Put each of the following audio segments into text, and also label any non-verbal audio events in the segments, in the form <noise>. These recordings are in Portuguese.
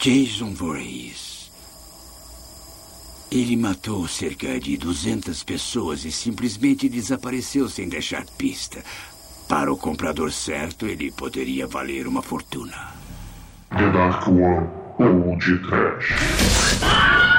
Jason Voorhees. Ele matou cerca de 200 pessoas e simplesmente desapareceu sem deixar pista. Para o comprador certo, ele poderia valer uma fortuna. The Dark One ou de Trash.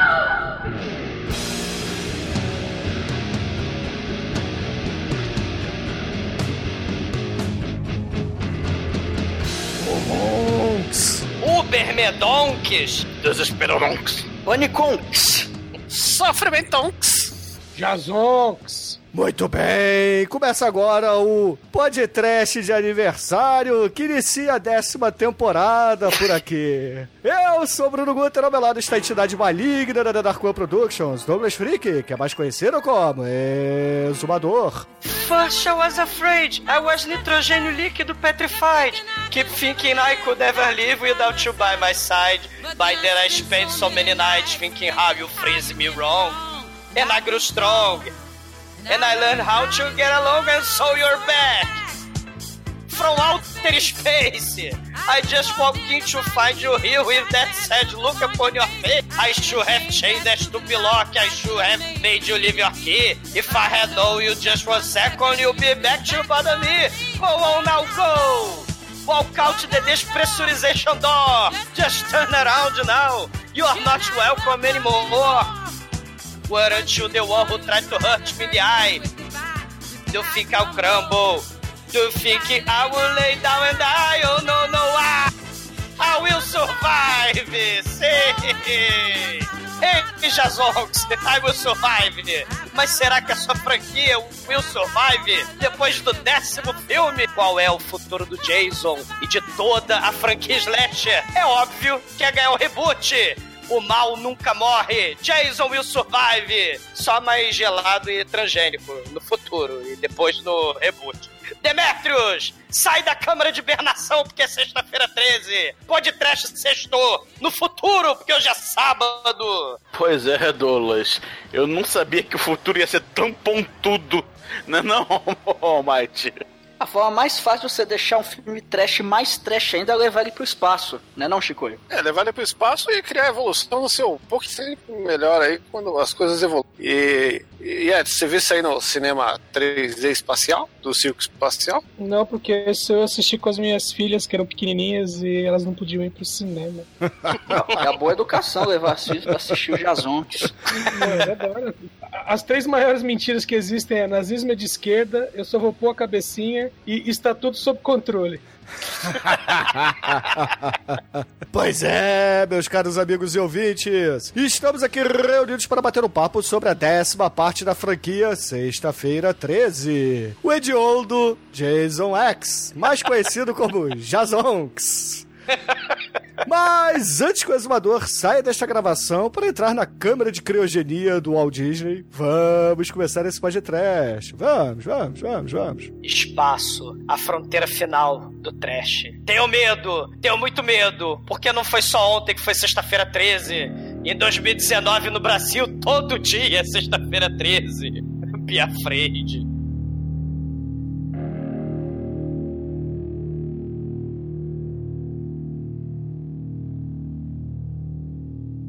Ubermedonks. Desesperonks. Oniconks. Sofrimentonks. Jazonks. Muito bem, começa agora o podcast de aniversário que inicia a décima temporada por aqui. Eu sou Bruno Guter, ao meu lado está a entidade maligna da Dark One Productions, Douglas Freak, que é mais conhecido como Exumador. First I was afraid. I was nitrogênio líquido petrified. Keep thinking I could ever live without you by my side. By then I spent so many nights thinking how you freeze me wrong. And I grew strong. And I learned how to get along and so you're back. From outer space. I just walked in to find you here with that sad look upon your face. I should have changed that stupid lock. I should have made you leave your key. If I had known you just one second, you'll be back to bother me. Go on now, go. Walk out the despressurization door. Just turn around now. You are not welcome anymore. Weren't you the one who tried to hurt me the eye? Do think I'll crumble? Do think I will lay down and die? Oh no, no, I, I will survive! Say! Ei, I will survive! Mas será que a sua franquia will survive depois do décimo filme? Qual é o futuro do Jason e de toda a franquia Slasher? É óbvio que é ganhar o reboot! O mal nunca morre. Jason will survive. Só mais gelado e transgênico no futuro e depois no reboot. Demetrius, sai da câmara de hibernação porque é sexta-feira 13. Pode trash sextou. No futuro, porque hoje é sábado. Pois é, Douglas. Eu não sabia que o futuro ia ser tão pontudo. Não é não, <laughs> oh, Mighty? A forma mais fácil de você deixar um filme trash mais trash ainda é levar ele pro espaço, né não, Chico? É, levar ele pro espaço e criar evolução no seu. Um pouco sempre melhor aí quando as coisas evoluem. E, e é, você viu isso aí no cinema 3D espacial? Do circo espacial? Não, porque isso eu assisti com as minhas filhas, que eram pequenininhas, e elas não podiam ir pro cinema. É a boa educação levar as filhas pra assistir o Jazontes. É. As três maiores mentiras que existem é nazismo é de esquerda, eu só vou pôr a cabecinha e está tudo sob controle. <laughs> Pois é, meus caros amigos e ouvintes, estamos aqui reunidos para bater um papo sobre a décima parte da franquia Sexta-feira 13. O hediondo Jason X, mais conhecido como <laughs> Jazonks. <laughs> Mas antes que o exumador saia desta gravação para entrar na câmera de criogenia do Walt Disney, vamos começar esse podcast. Vamos, vamos, vamos, vamos. Espaço, a fronteira final do trash. Tenho medo, tenho muito medo, porque não foi só ontem que foi sexta-feira 13. Em 2019 no Brasil, todo dia é sexta-feira 13. Be afraid.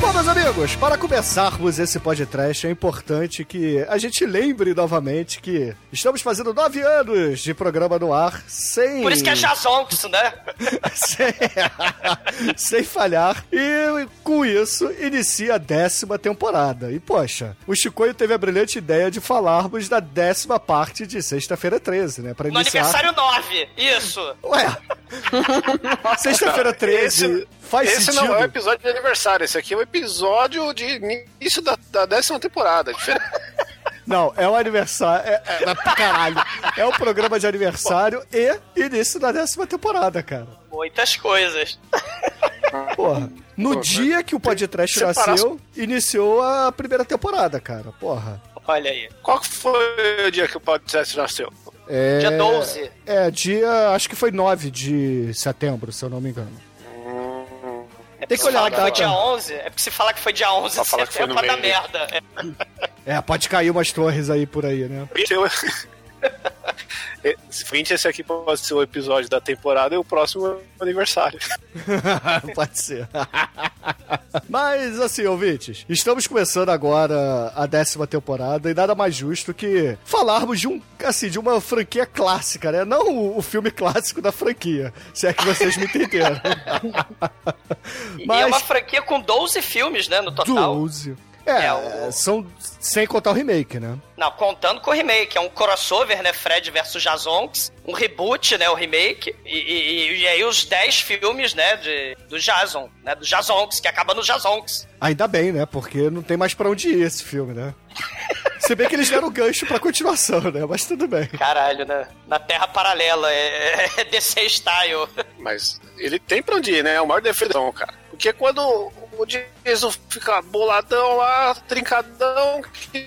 Bom, meus amigos, para começarmos esse podcast, é importante que a gente lembre novamente que estamos fazendo nove anos de programa no ar sem. Por isso que é Jazonks, né? <laughs> sem, sem falhar. E com isso, inicia a décima temporada. E, poxa, o Chicoio teve a brilhante ideia de falarmos da décima parte de Sexta-feira 13, né? Pra No iniciar. aniversário 9, isso. Ué, <laughs> Sexta-feira 13 Esse- faz Esse sentido. não é o episódio de aniversário, esse aqui é o episódio de início da, da décima temporada. Diferente. <laughs> Não, é o aniversário. É, é, é, caralho. É o programa de aniversário e início da décima temporada, cara. Muitas coisas. Porra. No Pô, dia que o podcast nasceu, iniciou a primeira temporada, cara. Porra. Olha aí. Qual foi o dia que o podcast nasceu? É, Dia 12. É, dia. Acho que foi 9 de setembro, se eu não me engano. É Tem que olhar a que foi data. dia 11, é porque se falar que foi dia 11 Pra de falar que foi no setembro, vai dar merda. É. É, pode cair umas torres aí por aí, né? <laughs> É, Seguinte, esse aqui pode ser o episódio da temporada e o próximo é o aniversário. <laughs> <laughs> Pode ser. Mas, assim, ouvintes, estamos começando agora a décima temporada e nada mais justo que falarmos de um, assim, de uma franquia clássica, né? Não o, filme clássico da franquia, se é que vocês me entenderam. E Mas- é uma franquia com 12 filmes, né, no total. 12. É, É, o- são sem contar o remake, né? Não, contando com o remake, é um crossover, né? Fred versus Jazonks, um reboot, né? O remake, e, e- e aí os 10 filmes, né? De, do Jason, né? Do Jazonks, que acaba no Jazonks. Ainda bem, né? Porque não tem mais pra onde ir esse filme, né? <laughs> Se bem que eles deram gancho pra continuação, né? Mas tudo bem. Caralho, né? Na Terra Paralela, é, é DC Style. Mas ele tem pra onde ir, né? É o maior defensão, cara. Porque quando o Jason fica boladão lá, trincadão, que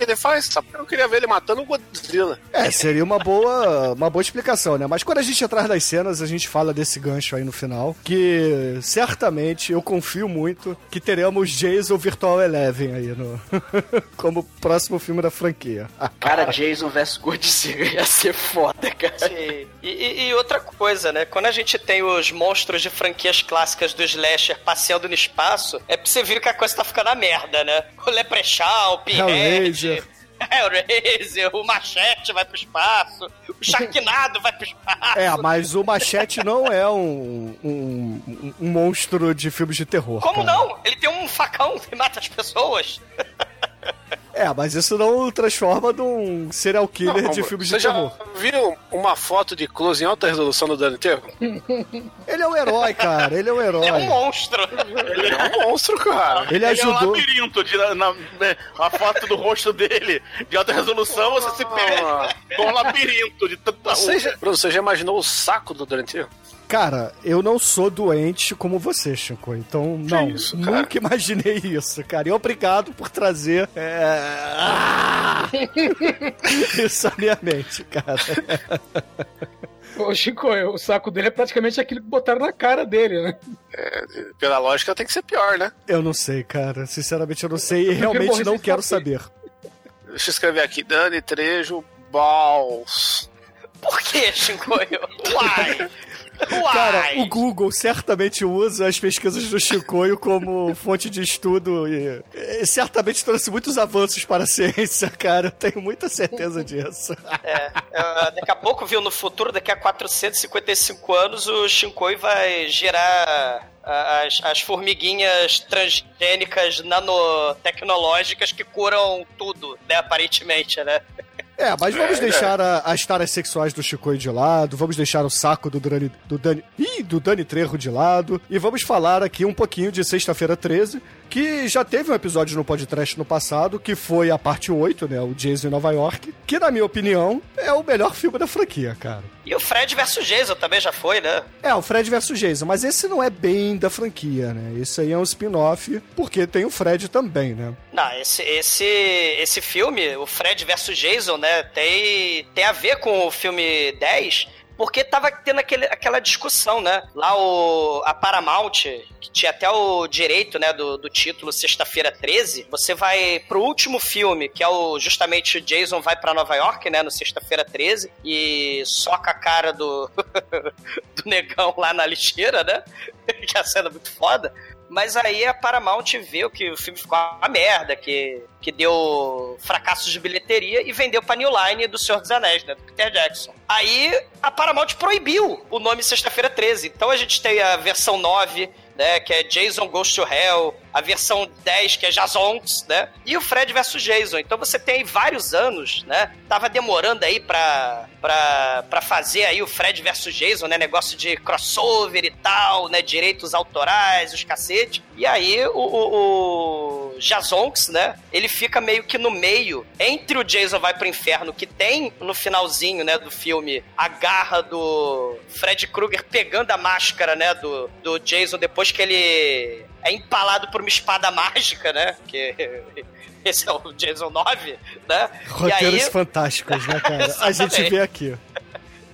ele faz? Sabe? Eu queria ver ele matando o Godzilla. É, seria uma boa, uma boa explicação, né? Mas quando a gente entrar nas cenas, a gente fala desse gancho aí no final, que certamente eu confio muito que teremos Jason Virtual Eleven aí no <laughs> como próximo filme da franquia. Cara, Jason vs Godzilla ia ser foda, cara. E, e- e outra coisa, né? Quando a gente tem os monstros de franquias clássicas do Slasher passeando no espaço, é pra você ver que a coisa tá ficando a merda, né? O Leprechaun, o Pinhead... Hellraiser. Hellraiser, o Machete vai pro espaço, o Sharknado vai pro espaço. É, mas o Machete não é um, um, um- um monstro de filmes de terror. Como cara. não? Ele tem um facão que mata as pessoas. <laughs> É, mas isso não o transforma num serial killer Não, de filmes Você de já terror. viu uma foto de close em alta resolução do Enterro? Ele é um herói, cara. Ele é um herói. É um monstro. Ele é um monstro, cara. Ele Ele é um ajudou. labirinto. De, na, na- a foto do rosto dele de alta resolução, você se pega com um labirinto de tanta Você já, Bruno, você já imaginou o saco do Enterro? Cara, eu não sou doente como você, Chico. Então, não. isso, cara? nunca imaginei isso, cara. E obrigado por trazer é... ah! <laughs> isso à minha mente, cara. Ô, Chico, o saco dele é praticamente aquilo que botaram na cara dele, né? Pela lógica tem que ser pior, né? Eu não sei, cara. Sinceramente, eu não sei e realmente não quero saber. saber. Deixa eu escrever aqui. Dani Trejo Balls. Por que, Shinkoio? Uai! Uai! Cara, o Google certamente usa as pesquisas do Chicoio como fonte de estudo e, e certamente trouxe muitos avanços para a ciência, cara. Eu tenho muita certeza disso. É, é, daqui a pouco, viu, no futuro, daqui a 455 anos, o Shinkoi vai gerar as, as formiguinhas transgênicas nanotecnológicas que curam tudo, né, aparentemente, né? É, mas vamos É, deixar a- as taras sexuais do Chicoio de lado, vamos deixar o saco do Dani, do Dani, ih, do Dani Trejo de lado, e vamos falar aqui um pouquinho de Sexta-feira 13, que já teve um episódio no podcast no passado, que foi a parte 8, né, o Jason em Nova York, que na minha opinião é o melhor filme da franquia, cara. E o Fred versus Jason também já foi, né? É, o Fred versus Jason, mas esse não é bem da franquia, né? Esse aí é um spin-off, porque tem o Fred também, né? Não, esse, esse, esse filme, o Fred versus Jason, né, tem, tem a ver com o filme 10, porque tava tendo aquele, aquela discussão, né? Lá o, a Paramount, que tinha até o direito, né, do, do título Sexta-feira 13, você vai pro último filme, que é o justamente o Jason vai pra Nova York, né, no Sexta-feira 13, e soca a cara do, <laughs> do negão lá na lixeira, né? <laughs> que é a cena muito foda. Mas aí a Paramount viu que o filme ficou uma merda, que, que deu fracassos de bilheteria e vendeu pra New Line do Senhor dos Anéis, né? Do Peter Jackson. Aí a Paramount proibiu o nome Sexta-feira 13. Então a gente tem a versão 9, né? Que é Jason Goes to Hell. A versão 10, que é Jazonks, né? E o Fred versus Jason. Então você tem aí vários anos, né? Tava demorando aí pra, pra, pra fazer aí o Fred versus Jason, né? Negócio de crossover e tal, né? Direitos autorais, os cacete. E aí o, o, o Jazonks, né? Ele fica meio que no meio entre o Jason vai pro inferno, que tem no finalzinho, né, do filme, a garra do Fred Krueger pegando a máscara, né, do, do Jason depois que ele é empalado por uma espada mágica, né? Que <laughs> esse é o Jason 9, né? Roteiros aí, fantásticos, né, <laughs> cara? A gente vê aqui.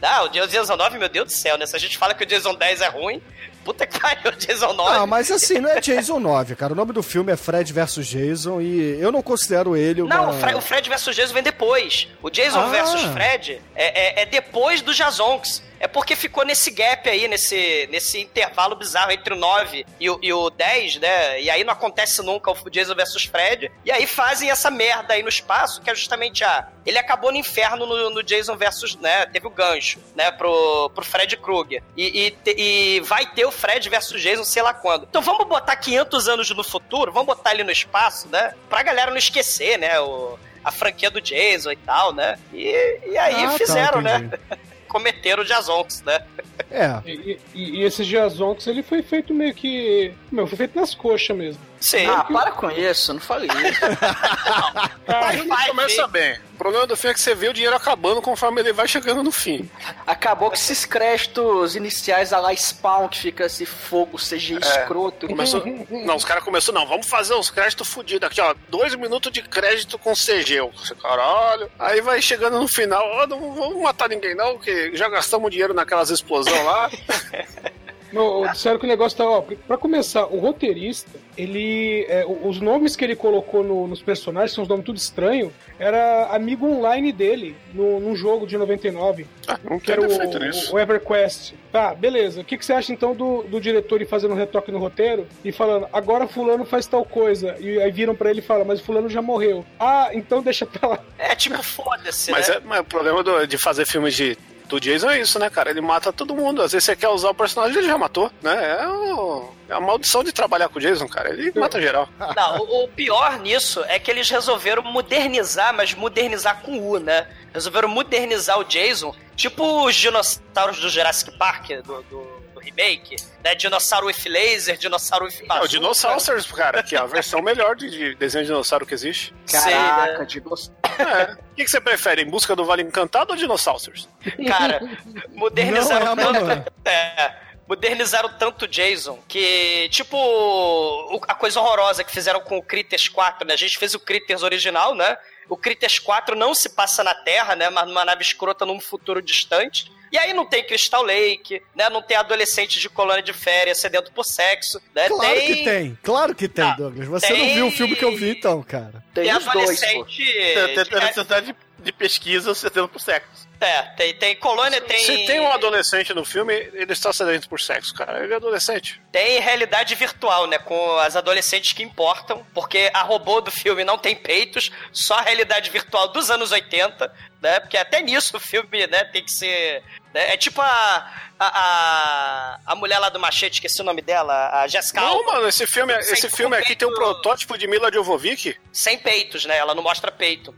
ah, o Jason 9, meu Deus do céu, né? Se a gente fala que o Jason 10 é ruim, Puta que <laughs> pariu, Jason 9. Não, mas assim, não é Jason 9, cara. O nome do filme é Fred vs Jason e eu não considero ele uma... Não, o, Fre o Fred vs Jason vem depois. O Jason Ah. vs Fred é, é, é depois do Jazonks. É porque ficou nesse gap aí, nesse, nesse intervalo bizarro entre o 9 e o, e o 10, né? E aí não acontece nunca o Jason vs Fred. E aí fazem essa merda aí no espaço, que é justamente a. Ele acabou no inferno no, no Jason vs. né? Teve o gancho, né? Pro, pro Fred Krueger. E, e, e vai ter o Fred versus Jason, sei lá quando. Então vamos botar 500 anos no futuro, vamos botar ele no espaço, né? Pra galera não esquecer, né? O, a franquia do Jason e tal, né? E, e aí Ah, tá, fizeram, né? <laughs> Cometeram o Jazonks, né? É. E, e, e esse Jazonx, ele foi feito meio que. Meu, foi feito nas coxas mesmo. Sim. Ah, para com isso, não falei isso. <laughs> Ah, O filme começa bem. O problema do filme é que você vê o dinheiro acabando conforme ele vai chegando no fim. Acabou com esses créditos iniciais a lá Spawn, que fica esse fogo CG escroto. Começou... <laughs> Não, os caras começaram, não, vamos fazer uns créditos fodidos aqui, ó. Dois minutos de crédito com CG. Caralho. Aí vai chegando no final, ó, não vamos matar ninguém não, que já gastamos dinheiro naquelas explosões lá. <laughs> Não, disseram que o negócio tá, ó, pra começar, o roteirista, ele. é, os nomes que ele colocou no- nos personagens, são uns nomes tudo estranhos, era amigo online dele, no, num jogo de 99, Ah, não que era o, o Everquest. Tá, beleza. O que, que você acha então do, do diretor ir fazendo um retoque no roteiro e falando, agora fulano faz tal coisa, e aí viram pra ele e falam, mas fulano já morreu. Ah, então deixa pra lá. É tipo, foda-se, Mas, né? é, mas o problema do- de fazer filmes de, do Jason é isso, né, cara? Ele mata todo mundo. Às vezes você quer usar o personagem, ele já matou, né? É, o- é a maldição de trabalhar com o Jason, cara. Ele mata geral. <laughs> Não, o, o pior nisso é que eles resolveram modernizar, mas modernizar com U, né? Resolveram modernizar o Jason, tipo os dinossauros do Jurassic Park, do, do- do remake, né? Dinossauro with laser, dinossauro with É, o bazooka. Dinossauros, cara, que é a versão melhor de, de desenho de dinossauro que existe. Sei, Caraca, né? dinossauro. É. O que, que você prefere, Em Busca do Vale Encantado ou Dinossauros? Cara, <laughs> modernizaram Não é a tanto. É, modernizaram tanto o Jason que, tipo, o- a coisa horrorosa que fizeram com o Critters 4, né? A gente fez o Critters original, né? O Critters 4 não se passa na Terra, né? Mas numa nave escrota num futuro distante. E aí não tem Crystal Lake, né? Não tem adolescente de colônia de férias sedento por sexo, né? Claro que tem, claro que tem, Ah, Douglas. Você tem- não viu o filme que eu vi, então, cara. Tem Tem os dois, pô. adolescente... Tem tem necessidade de, de pesquisa, tendo por sexo. É, tem, tem colônia, tem... Se tem um adolescente no filme, ele está sedento por sexo, cara. Ele é adolescente. Tem realidade virtual, né? Com as adolescentes que importam, porque a robô do filme não tem peitos, só a realidade virtual dos anos 80, né? Porque até nisso o filme, né, tem que ser. né? É tipo a, a, a, a mulher lá do machete, esqueci o nome dela, a Jessica Não, Alba, mano, esse filme, Sem esse filme aqui tem um peito. protótipo de Mila Jovovich. sem peitos, né? Ela não mostra peito.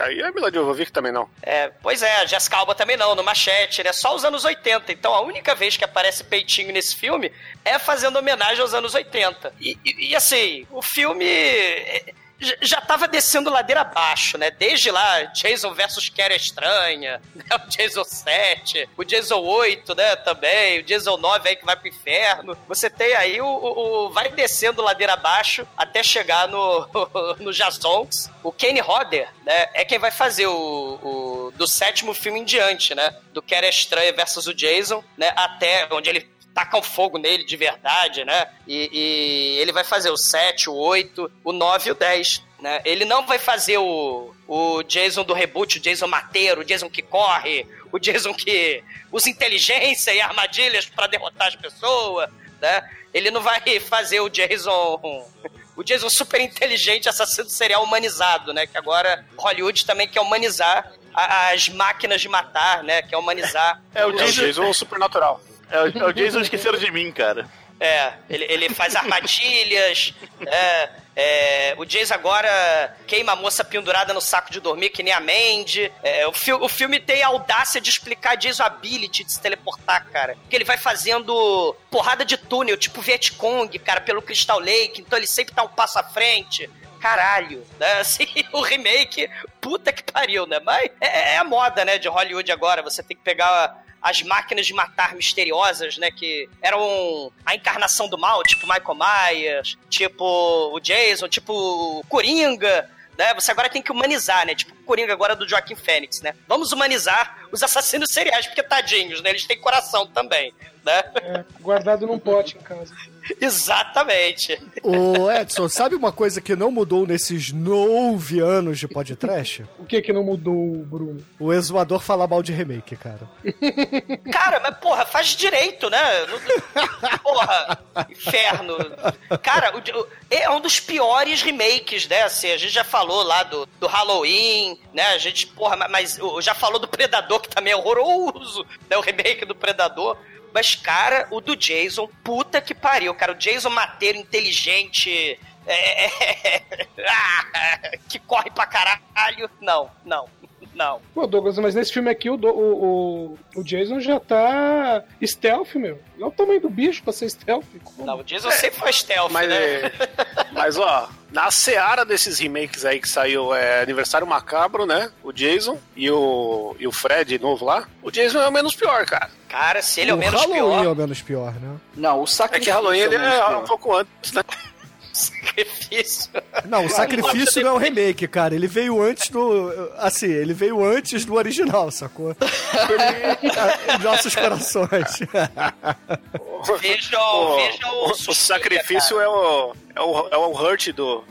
Aí é Mila Jovovich também não. É, pois é, a Jessica Alba também não, no Machete, né? Só os anos 80. Então a única vez que aparece peitinho nesse filme é fazendo homenagem aos anos 80. E, e- e, assim, o filme já tava descendo ladeira abaixo, né? Desde lá, Jason versus Carrie Estranha, <laughs> né? o Jason 7, o Jason 8, né? Também, o Jason 9 aí que vai pro inferno. Você tem aí o, o- o- vai descendo ladeira abaixo até chegar no, <laughs> no Jasons. O Kenny Hodder, né? É quem vai fazer o, o- do sétimo filme em diante, né? Do Carrie Estranha versus o Jason, né? Até onde ele tacam fogo nele de verdade, né? E, e ele vai fazer o 7, o 8, o 9 e o 10. Né? Ele não vai fazer o, o Jason do reboot, o Jason mateiro, o Jason que corre, o Jason que usa inteligência e armadilhas pra derrotar as pessoas, né? Ele não vai fazer o Jason o Jason super inteligente, assassino serial humanizado, né? Que agora Hollywood também quer humanizar as máquinas de matar, né? Quer humanizar É o É o Jason, Jason supernatural. É o, é o Jason esqueceram de mim, cara. É, ele, ele faz armadilhas. <laughs> é, é, o Jason agora queima a moça pendurada no saco de dormir, que nem a Mandy. É, o, fi- o filme tem a audácia de explicar Jason ability de se teleportar, cara. Porque ele vai fazendo porrada de túnel, tipo Vietcong, cara, pelo Crystal Lake. Então ele sempre tá um passo à frente. Caralho, né? <laughs> Assim, o remake, puta que pariu, né? Mas é, é a moda, né, de Hollywood agora. Você tem que pegar as máquinas de matar misteriosas, né? Que eram a encarnação do mal, tipo Michael Myers, tipo o Jason, tipo Coringa, né? Você agora tem que humanizar, né? Tipo Coringa agora do Joaquim Fênix, né? Vamos humanizar os assassinos seriais, porque tadinhos, né? Eles têm coração também, né? É, guardado num pote em casa. <laughs> Exatamente. Ô Edson, sabe uma coisa que não mudou nesses nove anos de podcast? O que que não mudou, Bruno? O exumador fala mal de remake, cara. <laughs> Cara, mas porra, faz direito, né? Porra, inferno. Cara, o- o- é um dos piores remakes, né? Assim, a gente já falou lá do, do Halloween, né? A gente, porra, ma- mas já falou do Predador, que também é horroroso, né? O remake do Predador. Mas, cara, o do Jason, puta que pariu, cara. O Jason mateiro, inteligente, é, <laughs> ah, que corre pra caralho. Não, não, não. Pô, Douglas, mas nesse filme aqui o, o, o, o Jason já tá stealth, meu. Olha o tamanho do bicho pra ser stealth. Como? Não, o Jason sempre foi stealth, Mas, né? é, mas ó, na seara desses remakes aí que saiu é, Aniversário Macabro, né? O Jason e o, e o Fred novo lá. O Jason é o menos pior, cara. Cara, se ele é o o menos Halloween pior. é o menos pior, né? Não, o É sacrifício. que Halloween é pior. um pouco antes, né? Sacrifício. Não, o sacrifício não é um remake, cara. Ele veio antes do. Assim, ele veio antes do original, sacou? Nossos corações. Vejam, O, vejam o- o sacrifício é o, é o, é o hurt do,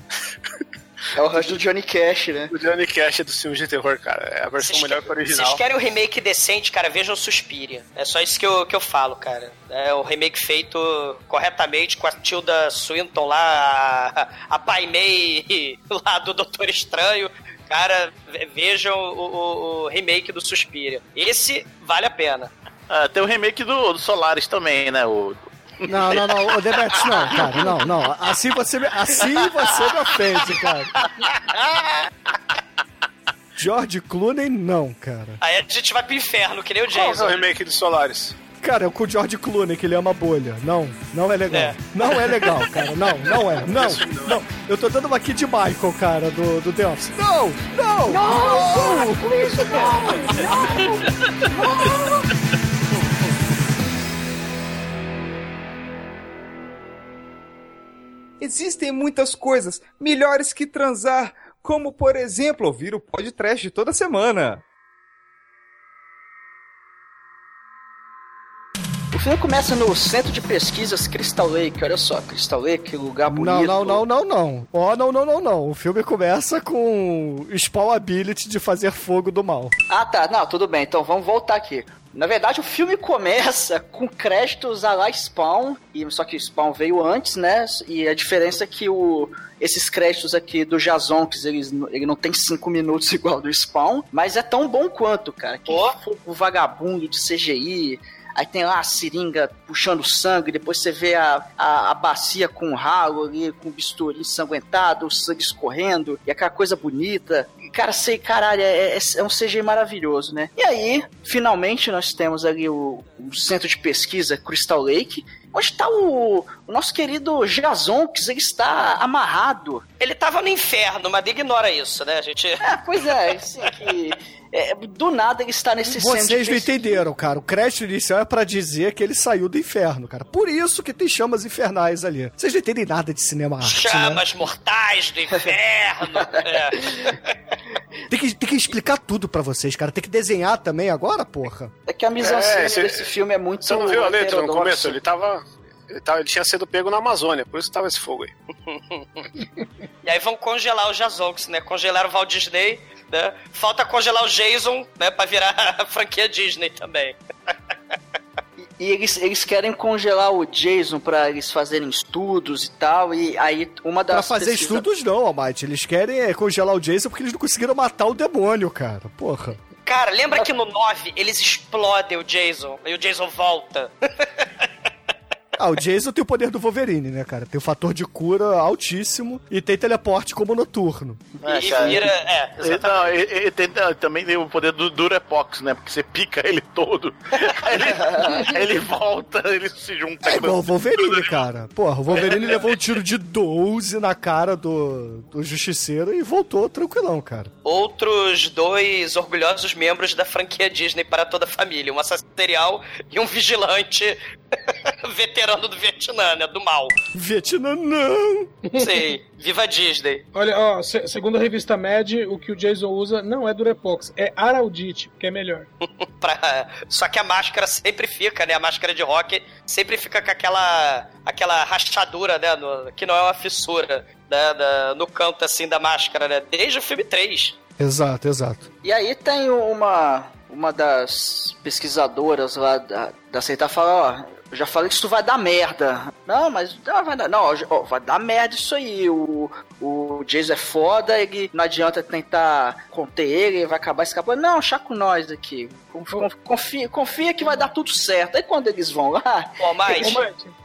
É o rush do Johnny Cash, né? do Johnny Cash dos filmes de terror, cara. É a versão Vocês, melhor que o original. vocês querem um remake decente, cara? Vejam o Suspiria. É só isso que eu, que eu falo, cara. É o remake feito corretamente com a Tilda Swinton lá, a, a Pai Mei <laughs> lá do Doutor Estranho. Cara, ve- vejam o, o- o remake do Suspiria. Esse vale a pena. Ah, tem o remake do, do Solaris também, né? O, Não, não, não. O Demetrius, não, cara. Não, não. Assim você me, assim você me ofende, cara. George Clooney, não, cara. Aí a gente vai pro inferno, que nem o Qual é o Jason. remake de Solaris? Cara, é com o George Clooney, que ele ama bolha. Não, não é legal. É. Não é legal, cara. Não, não é. Não, não. Eu tô dando uma aqui de Michael, cara, do, do The Office. Não, não, não! Existem muitas coisas melhores que transar, como por exemplo ouvir o podcast toda semana. O filme começa no Centro de Pesquisas Crystal Lake. Olha só, Crystal Lake, lugar bonito. Não, não, não, não, não. Ó, não, não, não, não. O filme começa com Spawn Ability de fazer fogo do mal. Ah, tá. Não, tudo bem. Então vamos voltar aqui. Na verdade, o filme começa <laughs> com créditos a lá Spawn, e, só que Spawn veio antes, né? E a diferença é que o, esses créditos aqui do Jazonks, eles, ele não tem cinco minutos <laughs> igual do Spawn, mas é tão bom quanto, cara. Que fogo vagabundo de CGI, Aí tem lá a seringa puxando sangue, depois você vê a, a, a bacia com o ralo ali, com o bisturi ensanguentado, o sangue escorrendo, e aquela coisa bonita. Cara, sei, caralho, é, é, é um CGI maravilhoso, né? E aí, finalmente, nós temos ali o, o centro de pesquisa Crystal Lake, onde está o, o nosso querido Jason, que ele está amarrado. Ele tava no inferno, mas ignora isso, né, gente? É, pois é, assim, que, <laughs> é, do nada ele está nesse centro de Vocês não entenderam, cara. O crédito inicial é pra dizer que ele saiu do inferno, cara. Por isso que tem chamas infernais ali. Vocês não entendem nada de cinema arte, né? Chamas mortais do inferno. é. <laughs> Tem que, tem que explicar tudo pra vocês, cara. Tem que desenhar também agora, porra. É que a mise-en-scène É, cê- desse filme é muito Você não viu a letra no começo? Ele tava. Ele, tava, ele tinha sido pego na Amazônia, por isso tava esse fogo aí. <laughs> E aí vão congelar o Jazonks, né? Congelaram o Walt Disney, né? Falta congelar o Jason, né? Pra virar <laughs> a franquia Disney também. E eles, eles querem congelar o Jason pra eles fazerem estudos e tal, e aí uma das Pra fazer pesquisa- estudos, não, Almighty. Eles querem é, congelar o Jason porque eles não conseguiram matar o demônio, cara. Porra. Cara, lembra que no 9 eles explodem o Jason e o Jason volta? <laughs> Ah, o Jason tem o poder do Wolverine, né, cara? Tem o fator de cura altíssimo e tem teleporte como noturno. É, e cara, vira. É, Ele, exatamente. não, ele- ele tem, ah, também tem o poder do Durepox, né? Porque você pica ele todo. <laughs> Aí ele, ele volta, ele se junta. É igual o Wolverine, cara. Porra, o Wolverine levou um tiro de 12 na cara do, do Justiceiro e voltou tranquilão, cara. Outros dois orgulhosos membros da franquia Disney para toda a família: um assassino serial e um vigilante <laughs> veterano do Vietnã, né? Do mal. Vietnã não! Sei. Viva Disney. Olha, ó, se- segundo a revista Mad, o que o Jason usa não é Durepox, é Araldite, que é melhor. <laughs> Pra... Só que a máscara sempre fica, né? A máscara de rock sempre fica com aquela, aquela rachadura, né? no- que não é uma fissura, né? da- no canto assim da máscara, né? Desde o filme 3. Exato, exato. E aí tem uma, uma das pesquisadoras lá da, da seita fala, ó, eu já falei que isso vai dar merda. Não, mas não vai dar. Não, ó, vai dar merda isso aí. O, o Jason é foda, ele não adianta tentar conter ele, ele vai acabar escapando. Não, chá com nós aqui. Conf- Confia, confia que vai dar tudo certo. Aí quando eles vão lá. <laughs> Pô, mas.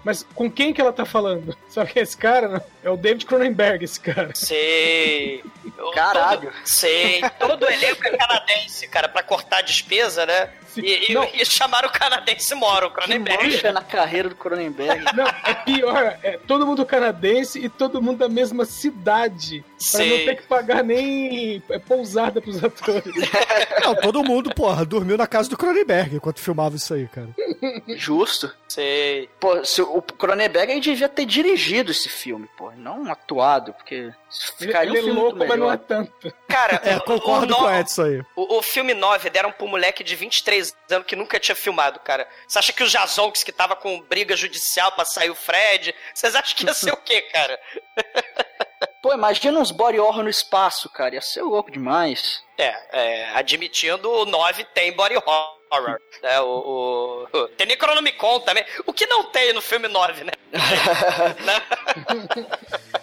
Mas com quem que ela tá falando? Sabe quem é esse cara? né? É o David Cronenberg, esse cara. Sei. <laughs> Caralho. Todo, sei. Todo elenco é canadense, cara, pra cortar a despesa, né? E, e- e chamaram o canadense Moro, o Que Cronenberg. mancha na carreira do Cronenberg. Não, é pior, é todo mundo canadense e todo mundo da mesma cidade. Pra não ter que pagar nem é, pousada pros atores. <laughs> Não, todo mundo, porra, dormiu na casa do Cronenberg enquanto filmava isso aí, cara. <laughs> Justo. Sei. Pô, se o Cronenberg ele devia ter dirigido esse filme, pô, não atuado, porque ficaria Ele é um filme louco, muito mas não é melhor. tanto. Cara, <laughs> É, o- concordo o, com o Edson aí. O, o filme 9 deram pro moleque de 23 anos que nunca tinha filmado, cara. Você acha que o Jazonks que tava com briga judicial pra sair o Fred? Vocês acham que ia ser o quê, cara? <laughs> Pô, imagina uns body horror no espaço, cara, ia ser louco demais. É, é, admitindo, o 9 tem body horror. Né? O, o, tem Necronomicon também. O que não tem no filme 9, <laughs> <laughs> né?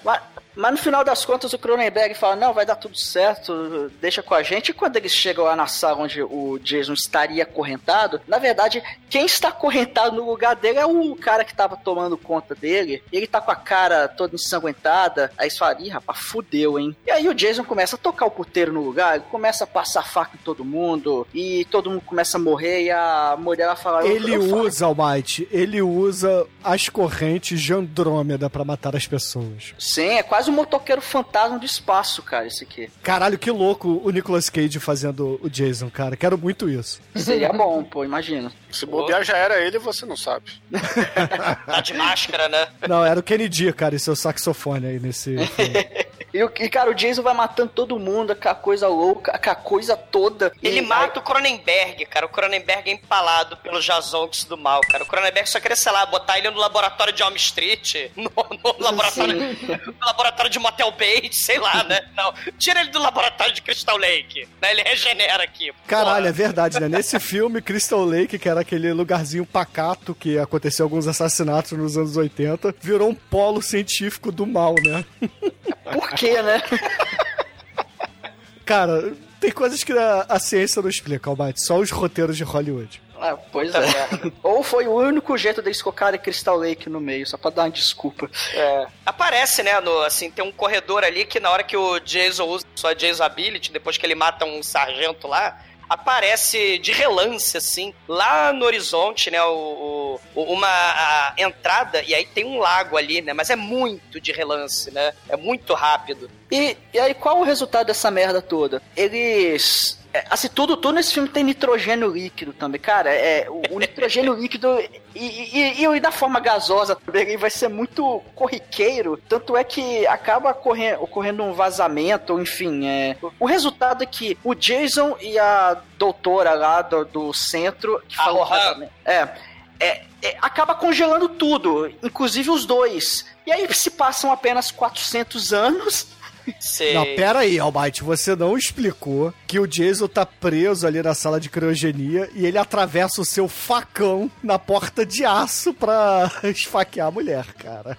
Mas, mas no final das contas o Cronenberg fala, não, vai dar tudo certo, deixa com a gente. E quando eles chegam lá na sala onde o Jason estaria acorrentado, na verdade, quem está acorrentado no lugar dele é o cara que tava tomando conta dele. Ele tá com a cara toda ensanguentada. Aí eles falam, ih, rapaz, fudeu, hein? E aí o Jason começa a tocar o puteiro no lugar, ele começa a passar faca em todo mundo, e todo mundo começa a morrer, e a mulher ela fala... Ele eu usa, Almighty, ele usa as correntes de Andrômeda pra matar as pessoas. Sim, é quase um motoqueiro fantasma do espaço, cara, esse aqui. Caralho, que louco o Nicolas Cage fazendo o Jason, cara. Quero muito isso. <laughs> Seria bom, pô, imagina. Se bobear já era ele, você não sabe. <laughs> Tá de máscara, né? Não, era o Kennedy, cara, e seu saxofone aí nesse. <laughs> E, e, cara, o Jason vai matando todo mundo, com a coisa louca, com a coisa toda. Ele E- mata o Cronenberg, cara. O Cronenberg é empalado pelo Jazonks do mal, cara. O Cronenberg só queria, sei lá, botar ele no laboratório de Elm Street, no, no laboratório, no laboratório de Motel Bates, <laughs> sei lá, né? Não, tira ele do laboratório de Crystal Lake, né? Ele regenera aqui. Caralho, é Porra. verdade, né? Nesse filme, Crystal Lake, que era aquele lugarzinho pacato que aconteceu alguns assassinatos nos anos 80, virou um polo científico do mal, né? <laughs> Por quê, né? Cara, tem coisas que a, a ciência não explica, Almighty. Só os roteiros de Hollywood. Ah, pois é. <laughs> Ou foi o único jeito deles colocarem Crystal Lake no meio, só pra dar uma desculpa. É. Aparece, né, no, assim, tem um corredor ali que na hora que o Jason usa sua Jason Ability, depois que ele mata um sargento lá, aparece de relance, assim, lá no horizonte, né, o, o- uma entrada, e aí tem um lago ali, né, mas é muito de relance, né, é muito rápido. E, e aí, qual o resultado dessa merda toda? Eles. É, Assim, tudo, tudo nesse filme tem nitrogênio líquido também, cara. É, o, o nitrogênio <laughs> líquido e, e, e, e da forma gasosa também vai ser muito corriqueiro. Tanto é que acaba ocorrendo, ocorrendo um vazamento, enfim. É, o, o resultado é que o Jason e a doutora lá do, do centro. Que falou vazamento- é, é, é, acaba congelando tudo, inclusive os dois. E aí se passam apenas 400 anos. Sei. Não, pera aí, Almighty, você não explicou que o Jason tá preso ali na sala de criogenia e ele atravessa o seu facão na porta de aço pra <laughs> esfaquear a mulher, cara.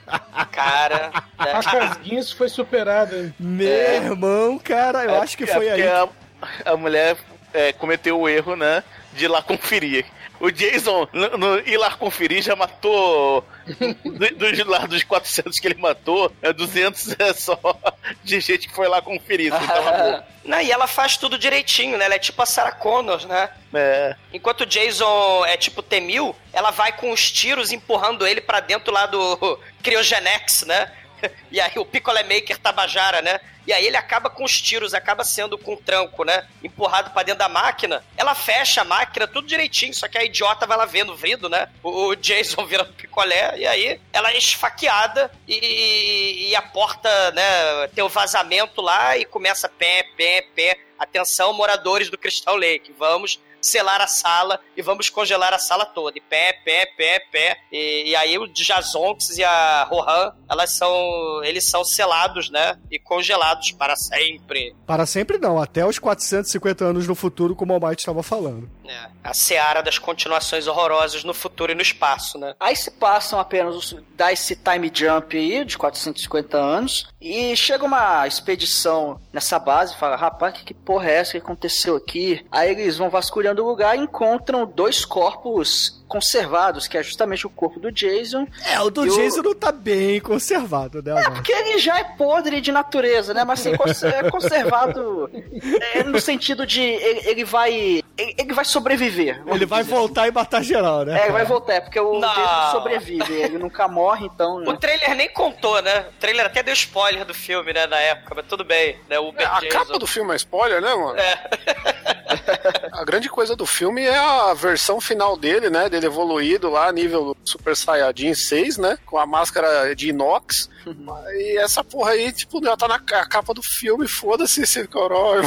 Cara, <laughs> né, A Casguinhos foi superada. Meu irmão, cara, eu É acho que porque- foi é aí. porque A, a mulher é, cometeu o erro, né? De ir lá conferir. O Jason, no, no- ir lá conferir, já matou. do- Dos lá dos 400 que ele matou, é 200 é só de gente que foi lá conferir. Então, tava <laughs> Não, e ela faz tudo direitinho, né? Ela é tipo a Sarah Connor, né? é, Enquanto o Jason é tipo T-1000, ela vai com os tiros empurrando ele pra dentro lá do Cryogenex, né? <laughs> E aí o Picolé Maker Tabajara, né? E aí ele acaba com os tiros, acaba sendo com o tranco, né? Empurrado pra dentro da máquina. Ela fecha a máquina, tudo direitinho, só que a idiota vai lá vendo o vidro, né? O, o Jason <laughs> vira no picolé, e aí ela é esfaqueada e, e a porta, né? Tem o vazamento lá e começa pé, pé, pé. Atenção, moradores do Crystal Lake, vamos selar a sala e vamos congelar a sala toda. E pé, pé, pé, pé. E, e aí o Jazonx e a Rohan, elas são. Eles são selados, né? E congelados para sempre. Para sempre não, até os 450 anos no futuro, como o Almighty estava falando. É, a seara das continuações horrorosas no futuro e no espaço, né? Aí se passam apenas, os- dá esse time jump aí de 450 anos e chega uma expedição nessa base e fala, rapaz, que, que porra é essa que aconteceu aqui? Aí eles vão vasculhando o lugar e encontram dois corpos conservados, que é justamente o corpo do Jason. É, o do E o- Jason não tá bem conservado, né, Almighty? Porque ele já é podre de natureza, né? Mas assim, é conservado <laughs> é, no sentido de ele, ele vai. Ele, ele vai sobreviver. Ele vai dizer assim. voltar e matar geral, né? É, ele vai voltar, é porque o. Jason sobrevive, ele nunca morre, então. O Né? trailer nem contou, né? O trailer até deu spoiler do filme, né? Na época, mas tudo bem, né? O É, a Jason. capa do filme é spoiler, né, mano? É. A grande coisa do filme é a versão final dele, né? Dele evoluído lá, nível Super Saiyajin 6, né? Com a máscara de inox. E essa porra aí, tipo, já tá na ca- capa do filme, foda-se esse corói.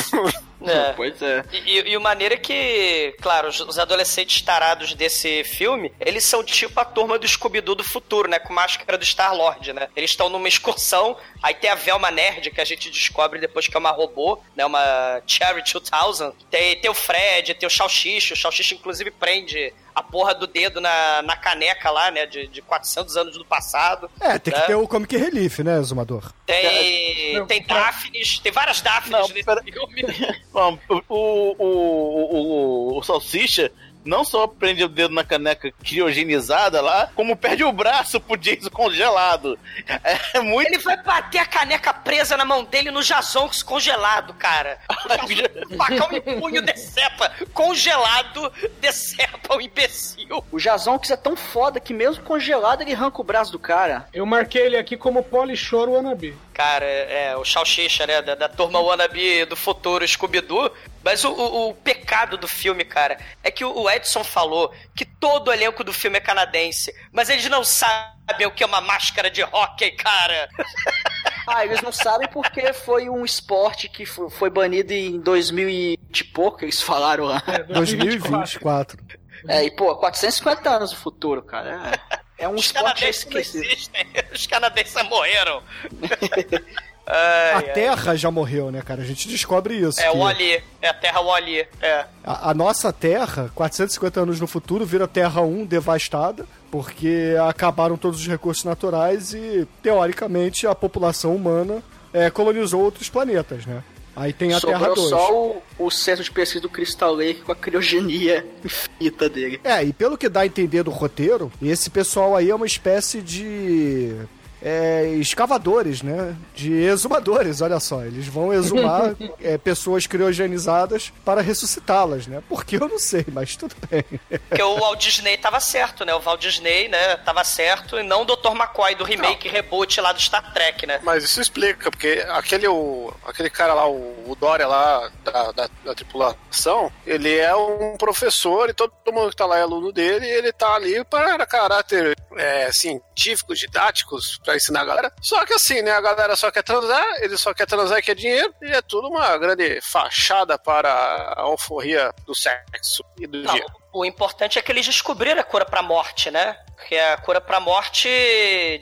É. <laughs> Pois é. E, e, o maneiro é que, claro, os, adolescentes tarados desse filme, eles são tipo a turma do Scooby-Doo do futuro, né? Com máscara do Star-Lord, né? Eles estão numa excursão, aí tem a Velma Nerd, que a gente descobre depois que é uma robô, né? Uma Cherry 2000. Tem, tem o Fred, tem o Salsicha, o Salsicha inclusive prende a porra do dedo na, na caneca lá, né? De, de 400 anos do passado. É, tem que né? ter o Comic Relief, né, Zumador? Tem, Não, tem Daphnes, tem várias Daphnes Não, nesse pera- filme. <laughs> Bom, o, o, o, o, o Salsicha não só prende o dedo na caneca criogenizada lá, como perde o braço pro Jason congelado. É muito. Ele vai bater a caneca presa na mão dele no Jazonx congelado, cara. <laughs> O facão em punho decepa. Congelado decepa o imbecil. O Jazonx é tão foda que mesmo congelado ele arranca o braço do cara. Eu marquei ele aqui como Polishore Wannabe. Cara, é, é, o Salsicha, né, da, da turma wannabe do futuro Scooby-Doo. Mas o, o- o pecado do filme, cara, é que o, Edson falou que todo o elenco do filme é canadense, mas eles não sabem o que é uma máscara de hockey, cara. Ah, eles não sabem porque foi um esporte que fo- foi banido em 2000 e de pouco, eles falaram lá. É, 2024. É, e pô, 450 anos no futuro, cara. É, é um Os esporte canadenses não esquecido. existem. Os canadenses morreram. <laughs> Ai, A ai. Terra já morreu, né, cara? A gente descobre isso. É que o Wally, é a Terra Wally, é. a, a nossa Terra, 450 anos no futuro, vira Terra 1 devastada, porque acabaram todos os recursos naturais e, teoricamente, a população humana é, colonizou outros planetas, né? Aí tem a Terra Sobrou 2. só o, o centro de pesquisa do Crystal Lake com a criogenia <laughs> infinita dele. É, e pelo que dá a entender do roteiro, esse pessoal aí é uma espécie de. É, escavadores, né? De exumadores, olha só. Eles vão exumar <laughs> é, pessoas criogenizadas para ressuscitá-las, né? Porque eu não sei, mas tudo bem. Porque o Walt Disney tava certo, né? O Walt Disney, né, tava certo, e não o Dr. McCoy do remake reboot lá do Star Trek, né? Mas isso explica, porque aquele, o, aquele cara lá, o, o Dória lá da, da, da tripulação, ele é um professor e todo mundo que tá lá é aluno dele, e ele tá ali para caráter é, científico, didáticos, pra ensinar a galera. Só que assim, né, a galera só quer transar, ele só quer transar e quer dinheiro, e é tudo uma grande fachada para a alforria do sexo e do Não, dinheiro. o importante é que eles descobriram a cura pra morte, né? Porque a cura pra morte,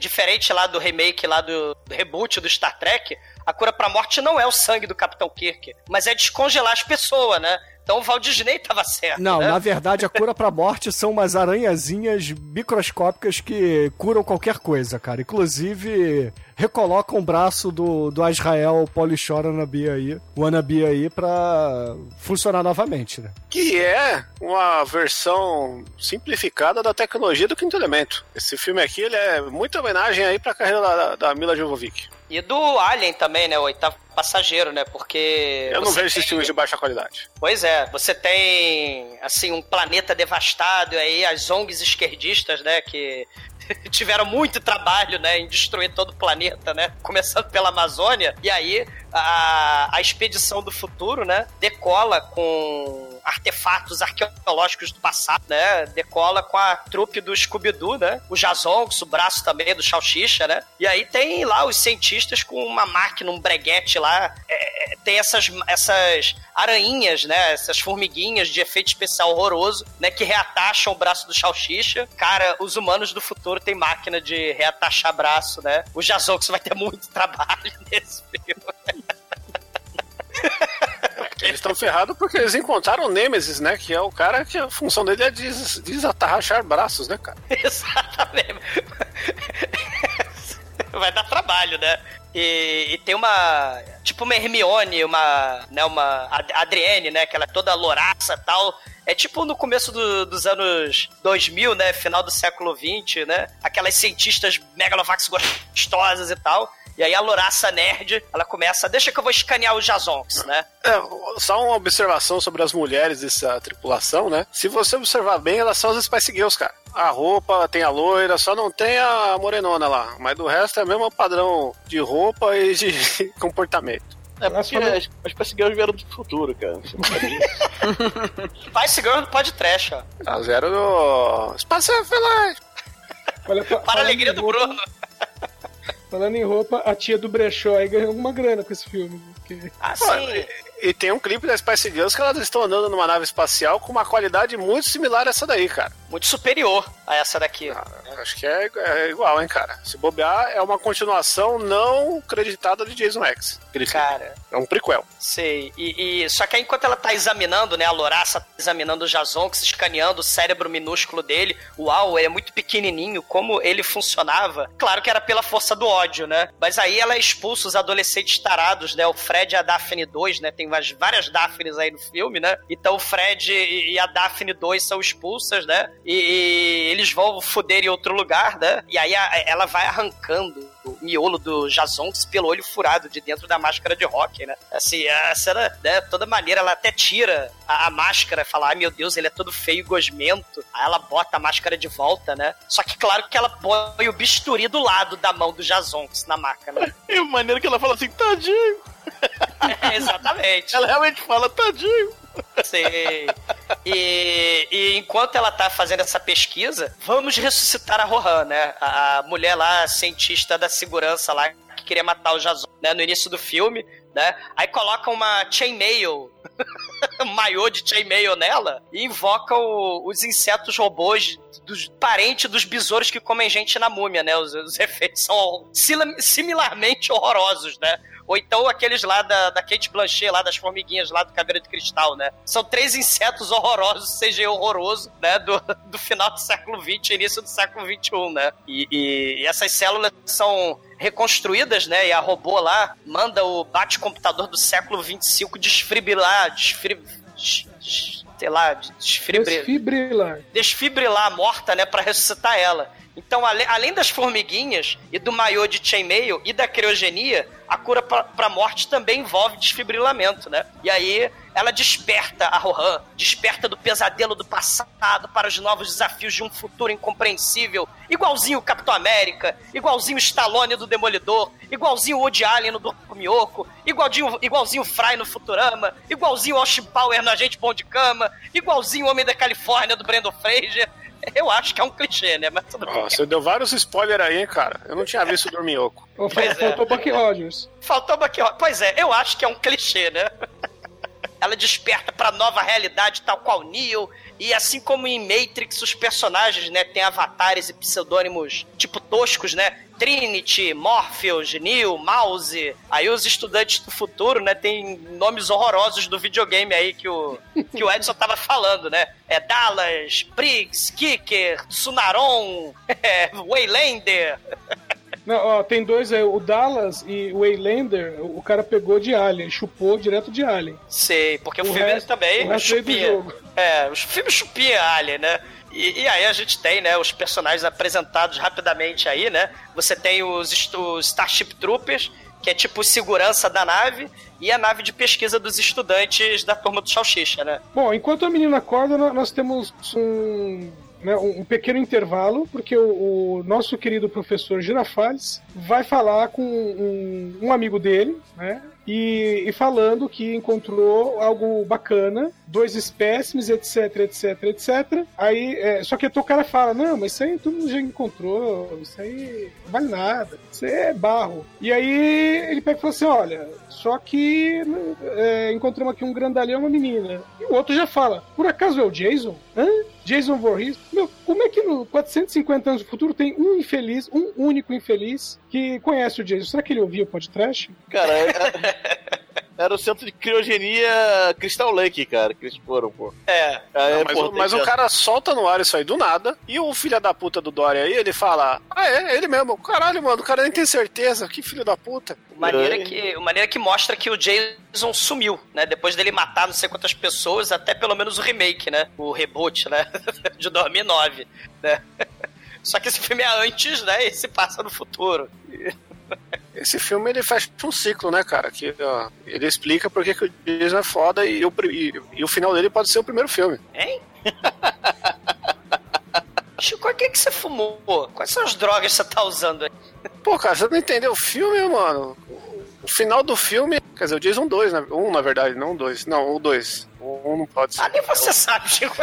diferente lá do remake, lá do, do reboot do Star Trek, a cura pra morte não é o sangue do Capitão Kirk, mas é descongelar as pessoas, né? Então o Walt Disney tava certo, Não, né? na verdade, a cura pra morte <laughs> são umas aranhazinhas microscópicas que curam qualquer coisa, cara. Inclusive, recolocam o braço do, do Israel Polishore Wannabe aí, Wannabe aí pra funcionar novamente, né? Que é uma versão simplificada da tecnologia do quinto elemento. Esse filme aqui ele é muita homenagem aí pra carreira da, da Mila Jovovich. E do Alien também, né? O oitavo passageiro, né? Porque. Eu não vejo esses tem- filmes de baixa qualidade. Pois é, você tem, assim, um planeta devastado, e aí as ONGs esquerdistas, né, que <laughs> tiveram muito trabalho, né, em destruir todo o planeta, né, começando pela Amazônia, e aí a, a expedição do futuro, né, decola com artefatos arqueológicos do passado, né, decola com a trupe do Scooby-Doo, né, o Jazonx, o braço também do Salsicha, né, e aí tem lá os cientistas com uma máquina, um breguete lá, é, é, tem essas, essas aranhinhas, né? Essas formiguinhas de efeito especial horroroso, né? Que reatacham o braço do Salsicha. Cara, os humanos do futuro têm máquina de reatachar braço, né? O Jazox vai ter muito trabalho <laughs> nesse filme. Eles estão ferrados porque eles encontraram o Nemesis, né? Que é o cara que a função dele é des desatarrachar braços, né, cara? <laughs> Exatamente. Vai dar trabalho, né? E, e tem uma. Tipo uma Hermione, uma. Né, uma Ad- Adrienne, né? Que ela é toda louraça e tal. É tipo no começo do- dos anos 2000, né? Final do século 20, né? Aquelas cientistas megalovax gostosas e tal. E aí a louraça nerd, ela começa, deixa que eu vou escanear os Jazonks, né? É, só uma observação sobre as mulheres dessa tripulação, né? Se você observar bem, elas são as Spice Girls, cara. A roupa tem a loira, só não tem a morenona lá. Mas do resto é o mesmo padrão de roupa e de <laughs> comportamento. É porque as, as Spice Girls vieram do futuro, cara. Não. <laughs> Vai segurando pode trash, ó. Elas vieram do. Espaço! Olha, fa- Para a alegria do Bruno. Falando em roupa, a tia do brechó aí ganhou uma grana com esse filme. Porque... Ah, Pô, e, e tem um clipe das Spice Girls que elas estão andando numa nave espacial com uma qualidade muito similar a essa daí, cara. Muito superior a essa daqui. Acho que é, é igual, hein, cara. Se bobear, é uma continuação não creditada de Jason X. Cara, É um prequel. sei. E, e- só que aí, enquanto ela tá examinando, né, a Loraça tá examinando o Jazonx, escaneando o cérebro minúsculo dele, uau, ele é muito pequenininho, como ele funcionava. Claro que era pela força do ódio, né? Mas aí ela expulsa os adolescentes tarados, né? O Fred e a Daphne 2, né? Tem umas- várias Daphnes aí no filme, né? Então o Fred e e a Daphne 2 são expulsas, né? E, e eles vão foder em outro lugar, né? E aí a- ela vai arrancando o miolo do Jazonx pelo olho furado de dentro da máscara de rock, né? Assim, a cena, né, toda maneira, ela até tira a, a máscara e fala, ai meu Deus, ele é todo feio e gosmento. Aí ela bota a máscara de volta, né? Só que claro que ela põe o bisturi do lado da mão do Jazonx na máquina. <laughs> E a maneira que ela fala assim, tadinho. <laughs> É, exatamente. Ela realmente fala, tadinho. Sei. E, e enquanto ela tá fazendo essa pesquisa, vamos ressuscitar a Rohan, né? A, a mulher lá, cientista da segurança lá, que queria matar o Jason, né? No início do filme, né? Aí coloca uma chainmail, um <laughs> maiô de chainmail nela e invoca o- os insetos robôs dos parentes dos besouros que comem gente na múmia, né? Os, os <laughs> efeitos são similarmente horrorosos, né? Ou então aqueles lá da, da Kate Blanchet, lá das formiguinhas lá do cabelo de cristal, né? São três insetos horrorosos, CG horroroso, né? Do, do final do século XX, início do século XXI, né? E, e- e essas células são reconstruídas, né? E a robô lá manda o bate-computador do século XXV desfibrilar, desfri... des- des- sei lá, desfibrilar Desfibrilar. desfibrilar a morta, né, para ressuscitar ela. Então, ale- além das formiguinhas e do maiô de chainmail e da criogenia, a cura pra, pra morte também envolve desfibrilamento, né? E aí ela desperta a Rohan, desperta do pesadelo do passado para os novos desafios de um futuro incompreensível, igualzinho o Capitão América, igualzinho o Stallone do Demolidor, igualzinho o Woody Allen no. Miyoko, igualzinho, igualzinho o Fry no Futurama, igualzinho o Austin Power no Agente Bom de Cama, igualzinho o Homem da Califórnia do Brandon Fraser. <laughs> Eu acho que é um clichê, né? Mas tudo bem. Ó, você deu vários spoilers aí, hein, cara. Eu não tinha visto o Dorminhoco. É. Faltou Buck Rogers. Faltou Bucky Rogers. Pois é, eu acho que é um clichê, né? Ela desperta pra nova realidade, tal qual Neo. E assim como em Matrix, os personagens, né, têm avatares e pseudônimos tipo toscos, né? Trinity, Morpheus, Neo, Mouse. Aí os estudantes do futuro, né, tem nomes horrorosos do videogame aí que o, <laughs> que o Edson tava falando, né? É Dallas, Briggs, Kicker, Sunaron, <laughs> é, Waylander. <laughs> Não, ó, tem dois aí, o Dallas e o Waylander, o o cara pegou de Alien, chupou direto de Alien. Sei, porque o, O filme resto- também o chupia. É, os filmes chupia Alien, né? E, e aí a gente tem, né, os personagens apresentados rapidamente aí, né? Você tem os, os Starship Troopers, que é tipo segurança da nave, e a nave de pesquisa dos estudantes da turma do Salsicha, né? Bom, enquanto a menina acorda, nó- nós temos um, né, um pequeno intervalo, porque o, o nosso querido professor Girafales vai falar com um, um amigo dele, né? E, e falando que encontrou algo bacana, dois espécimes, etc, etc, etc. Aí, é, só que o cara fala: Não, mas isso aí todo mundo já encontrou, isso aí não vale nada, isso aí é barro. E aí ele pega e fala assim: Olha, só que é, encontramos aqui um grandalhão e uma menina. E o outro já fala: Por acaso é o Jason? Hã? Jason Voorhees? Meu, como é que no 450 anos do futuro tem um infeliz, um único infeliz, que conhece o Jason? Será que ele ouvia o podcast? Cara, <laughs> era, o centro de criogenia Crystal Lake, cara, que eles foram, pô. É. Aí, mas, pô, o, mas o que- cara solta no ar isso aí do nada, e o filho da puta do Dory aí, ele fala: Ah, é, ele mesmo. Caralho, mano, o cara nem tem certeza. Que filho da puta. Maneira É. que, maneira que mostra que o Jason sumiu, né? Depois dele matar não sei quantas pessoas, até pelo menos o remake, né? O reboot, né? <laughs> De 2009, né? <laughs> Só que esse filme é antes, né? E se passa no futuro. Esse filme ele fecha um ciclo, né, cara? Que ó, ele explica por que que o Jason é foda e o, e, e o final dele pode ser o primeiro filme. Hein? <laughs> Chico, o que, que você fumou? Quais são as drogas que você tá usando aí? Pô, cara, você não entendeu o filme, mano? O final do filme, quer dizer, o Jason 2, né? Um, na verdade, não 2. Não, o 2. O 1 não pode ser. Ah, nem você sabe, Chico. <laughs>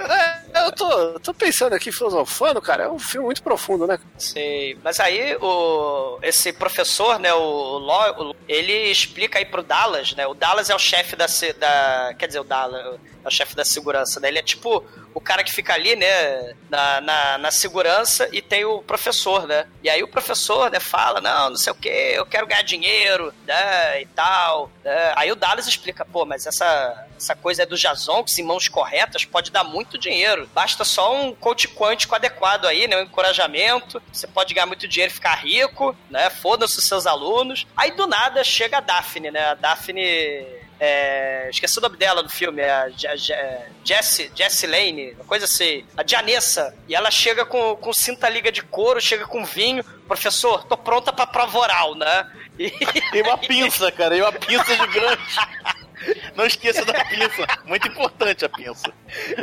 <laughs> Eu tô, tô pensando aqui, filosofando, cara, é um filme muito profundo, né? Sei. Mas aí o esse professor, né, o, o- ele explica aí pro Dallas, né? O Dallas é o chefe da, da quer dizer, o Dallas é o chefe da segurança, né? Ele é tipo o cara que fica ali, né, na, na, na segurança e tem o professor, né? E aí o professor, né, fala, não, não sei o que, eu quero ganhar dinheiro, né, e tal. né? Aí o Dallas explica, pô, mas essa, essa coisa é do Jason, que em mãos corretas pode dar muito dinheiro. Basta só um coach quântico adequado aí, né, um encorajamento, você pode ganhar muito dinheiro e ficar rico, né, foda-se os seus alunos. Aí do nada chega a Daphne, né, a Daphne... É, esqueci o nome dela no filme, é a Je- Jessie, Jessie Lane, uma coisa assim, a Janessa. E ela chega com, com cinta liga de couro, chega com vinho. Professor, tô pronta pra prova oral, né? E, <laughs> E uma pinça, cara, e uma pinça gigante. <laughs> Não esqueça da pinça. Muito importante a pinça.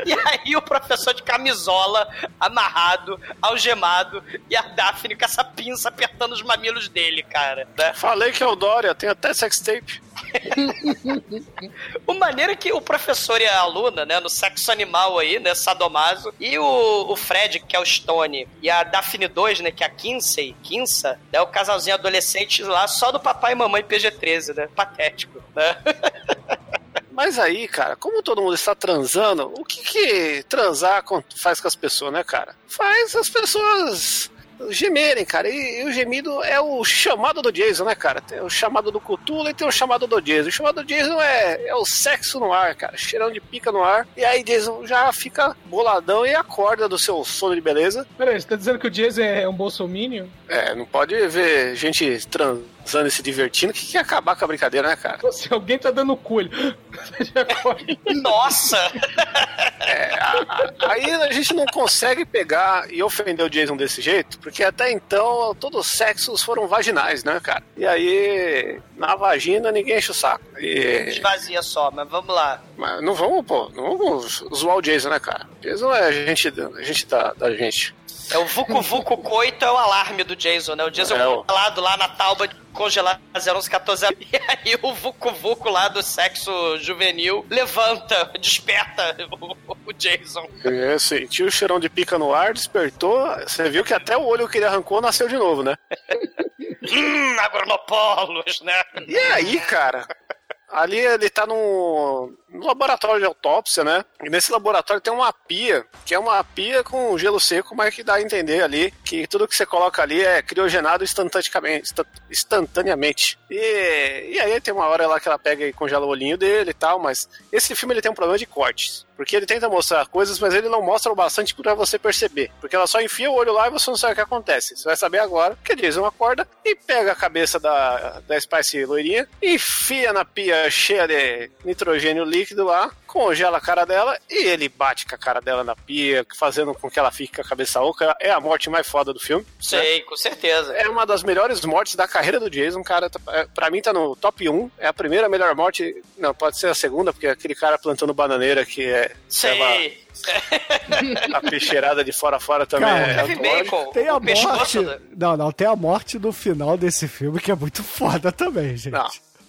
e aí o professor de camisola, amarrado, algemado, e a Daphne com essa pinça apertando os mamilos dele, cara. Né? Falei que é o Dória, tem até sextape. <laughs> O maneiro é que o professor e a aluna, né, no sexo animal aí, né, sadomaso, e o, o Fred, que é o Stone, e a Daphne 2, né, que é a Kinsey, Kinsa, né, o casalzinho adolescente lá, só do papai e mamãe PG-13, né, patético, né. <laughs> Mas aí, cara, como todo mundo está transando, o que que transar faz com as pessoas, né, cara? Faz as pessoas gemerem, cara. E, e o gemido é o chamado do Jason, né, cara? Tem o chamado do Cthulhu e tem o chamado do Jason. O chamado do Jason é, é o sexo no ar, cara. Cheirão de pica no ar. E aí Jason já fica boladão e acorda do seu sono de beleza. Peraí, você tá dizendo que o Jason é um bolsominion? É, não pode ver gente transando e se divertindo que quer acabar com a brincadeira, né, cara? Se alguém tá dando cu, ele... <laughs> já corre. Nossa! É, a- a- aí a gente não consegue pegar e ofender o Jason desse jeito, porque até então todos os sexos foram vaginais, né, cara? E aí, na vagina, ninguém enche o saco. E, Esvazia só, mas vamos lá. mas não vamos, pô, não vamos zoar o Jason, né, cara? Jason é a gente, a gente da, da gente. É o Vucu Vucu Coito é o alarme do Jason, né? O Jason É, o- congelado lá na tauba de congelar 01114 <laughs> e aí o Vucu Vucu lá do sexo juvenil levanta, <laughs> desperta o, o Jason. É, sentiu o cheirão de pica no ar, despertou, você viu que até o olho que ele arrancou nasceu de novo, né? <laughs> Hum, agronopolos, né? E aí, cara? Ali ele tá no laboratório de autópsia, né? E nesse laboratório tem uma pia, que é uma pia com gelo seco, mas que dá a entender ali que tudo que você coloca ali é criogenado instantaneamente. insta- instantaneamente. E, e aí tem uma hora lá que ela pega e congela o olhinho dele e tal, mas esse filme ele tem um problema de cortes. Porque ele tenta mostrar coisas, mas ele não mostra o bastante pra você perceber. Porque ela só enfia o olho lá e você não sabe o que acontece. Você vai saber agora, porque Jason acorda e pega a cabeça da, da Spice loirinha, enfia na pia cheia de nitrogênio líquido lá, congela a cara dela e ele bate com a cara dela na pia, fazendo com que ela fique com a cabeça oca. É a morte mais foda do filme. Sei, com certeza. É uma das melhores mortes da carreira do Jason, cara. Tá- é, Pra mim tá no top 1. É a primeira melhor morte. Não, pode ser a segunda, porque é aquele cara plantando bananeira que é. Sei. A peixeirada de fora a fora também Cara, é. Bacon. Tem a morte. Não, não, tem a morte no final desse filme que é muito foda também, gente. Não.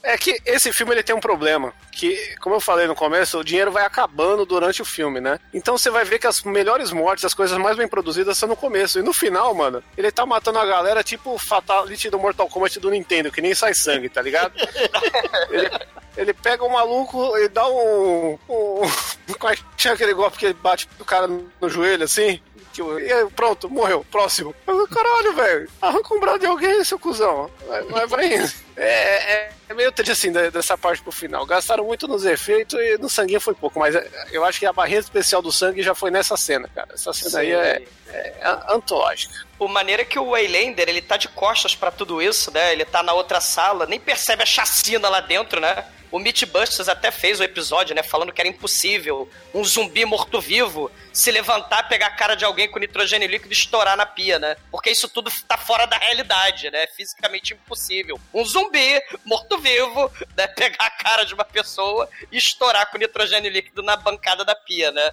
É que esse filme ele tem um problema, que, como eu falei no começo, o dinheiro vai acabando durante o filme, né? Então você vai ver que as melhores mortes, as coisas mais bem produzidas são no começo. E no final, mano, ele tá matando a galera tipo o Fatality do Mortal Kombat do Nintendo, que nem sai sangue, tá ligado? <laughs> ele, ele pega o maluco e dá um. um <laughs> qual é aquele golpe que ele bate o cara no joelho assim? E aí, pronto, morreu. Próximo. Eu, Caralho, velho. Arranca um braço de alguém, seu cuzão. Vai, vai, vai indo. É, é, é meio triste assim dessa parte pro final. Gastaram muito nos efeitos e no sanguinho foi pouco, mas é, eu acho que a barreira especial do sangue já foi nessa cena, cara. Essa cena aí é, é antológica. O maneira é que o Waylander, ele tá de costas pra tudo isso, né? Ele tá na outra sala, nem percebe a chacina lá dentro, né? O Mythbusters até fez o episódio, né? Falando que era impossível um zumbi morto-vivo se levantar, pegar a cara de alguém com nitrogênio líquido e estourar na pia, né? Porque isso tudo tá fora da realidade, né? Fisicamente impossível. Um zumbi morto-vivo, né? <laughs> Pegar a cara de uma pessoa e estourar com nitrogênio líquido na bancada da pia, né?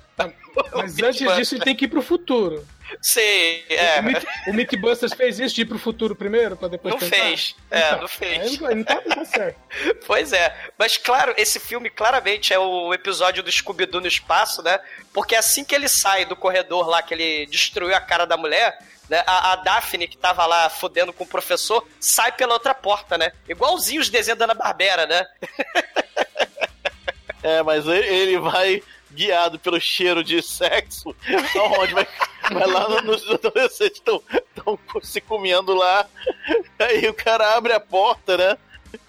Mas antes disso, ele tem que ir pro futuro. Sei, é. O, Myth, o Mythbusters fez isso de ir pro futuro primeiro, pra depois Não tentar? fez. É, não fez. Não, não tá, não tá certo. <laughs> Pois é. Mas, claro, esse filme claramente é o episódio do Scooby-Doo no espaço, né? Porque assim que ele sai do corredor lá, que ele destruiu a cara da mulher, né? A, a Daphne, que tava lá fodendo com o professor, sai pela outra porta, né? Igualzinho os desenhos da Ana Barbera, né? <laughs> É, mas ele, ele vai guiado pelo cheiro de sexo, aonde vai, vai lá no- nos adolescentes estão se comendo lá, aí o cara abre a porta, né?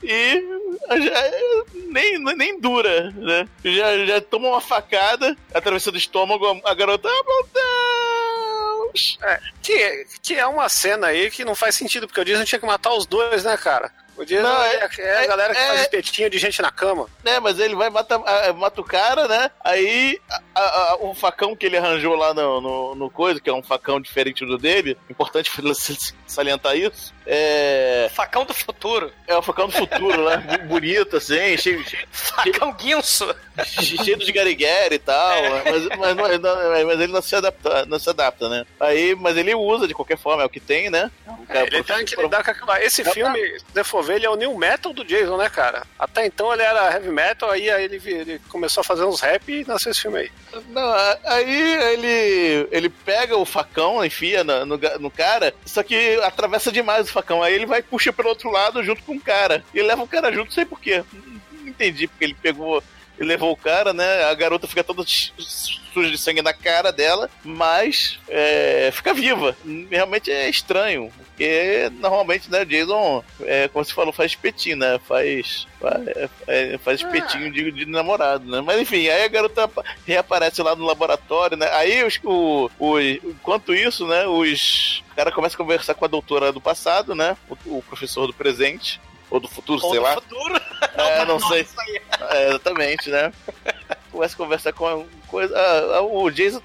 E já, nem, nem dura, né? Já, já toma uma facada, atravessando o estômago, a garota, ah, meu Deus! É, que, que é uma cena aí que não faz sentido, porque o Disney tinha que matar os dois, né, cara? O Disney Não, é, é- é a galera que é- faz espetinho de gente na cama. né, mas ele vai matar ah, mata o cara, né? Aí a- a- a- o facão que ele arranjou lá no, no, no coisa, que é um facão diferente do dele, importante salientar isso. É. Facão do futuro. É o facão do futuro, né? <laughs> Bonito, assim, cheio, Facão guinso. cheio, de gariguera e tal. Mas, mas, não- mas ele não se, adapta, não se adapta, né? Aí, mas ele usa de qualquer forma, é o que tem, né? É, ele tem que lidar com aquilo lá. Esse filme, se você for ele é o new metal do Jason, né, cara? Até então ele era heavy metal, aí, aí ele, ele começou a fazer uns rap e nasceu esse filme aí. Não, aí ele ele pega o facão, enfia no, no, no cara, só que atravessa demais o facão. Aí ele vai e puxa pelo outro lado junto com o cara. E leva o cara junto, sei porquê. Não entendi porque ele pegou. Ele levou o cara, né? A garota fica toda suja de sangue na cara dela, mas é, fica viva. Realmente é estranho. Porque normalmente, né, Jason, é, como você falou, faz espetinho, né? Faz. Faz, é, faz espetinho de, de namorado, né? Mas enfim, aí a garota apa- reaparece lá no laboratório, né? Aí os, o, o, enquanto isso, né, os caras começam a conversar com a doutora do passado, né? O, o professor do presente. Ou do futuro, Ou sei do lá. futuro. É, não Nossa, sei. É, exatamente, né? Começa a conversar com coisa. ah, ah, o Jason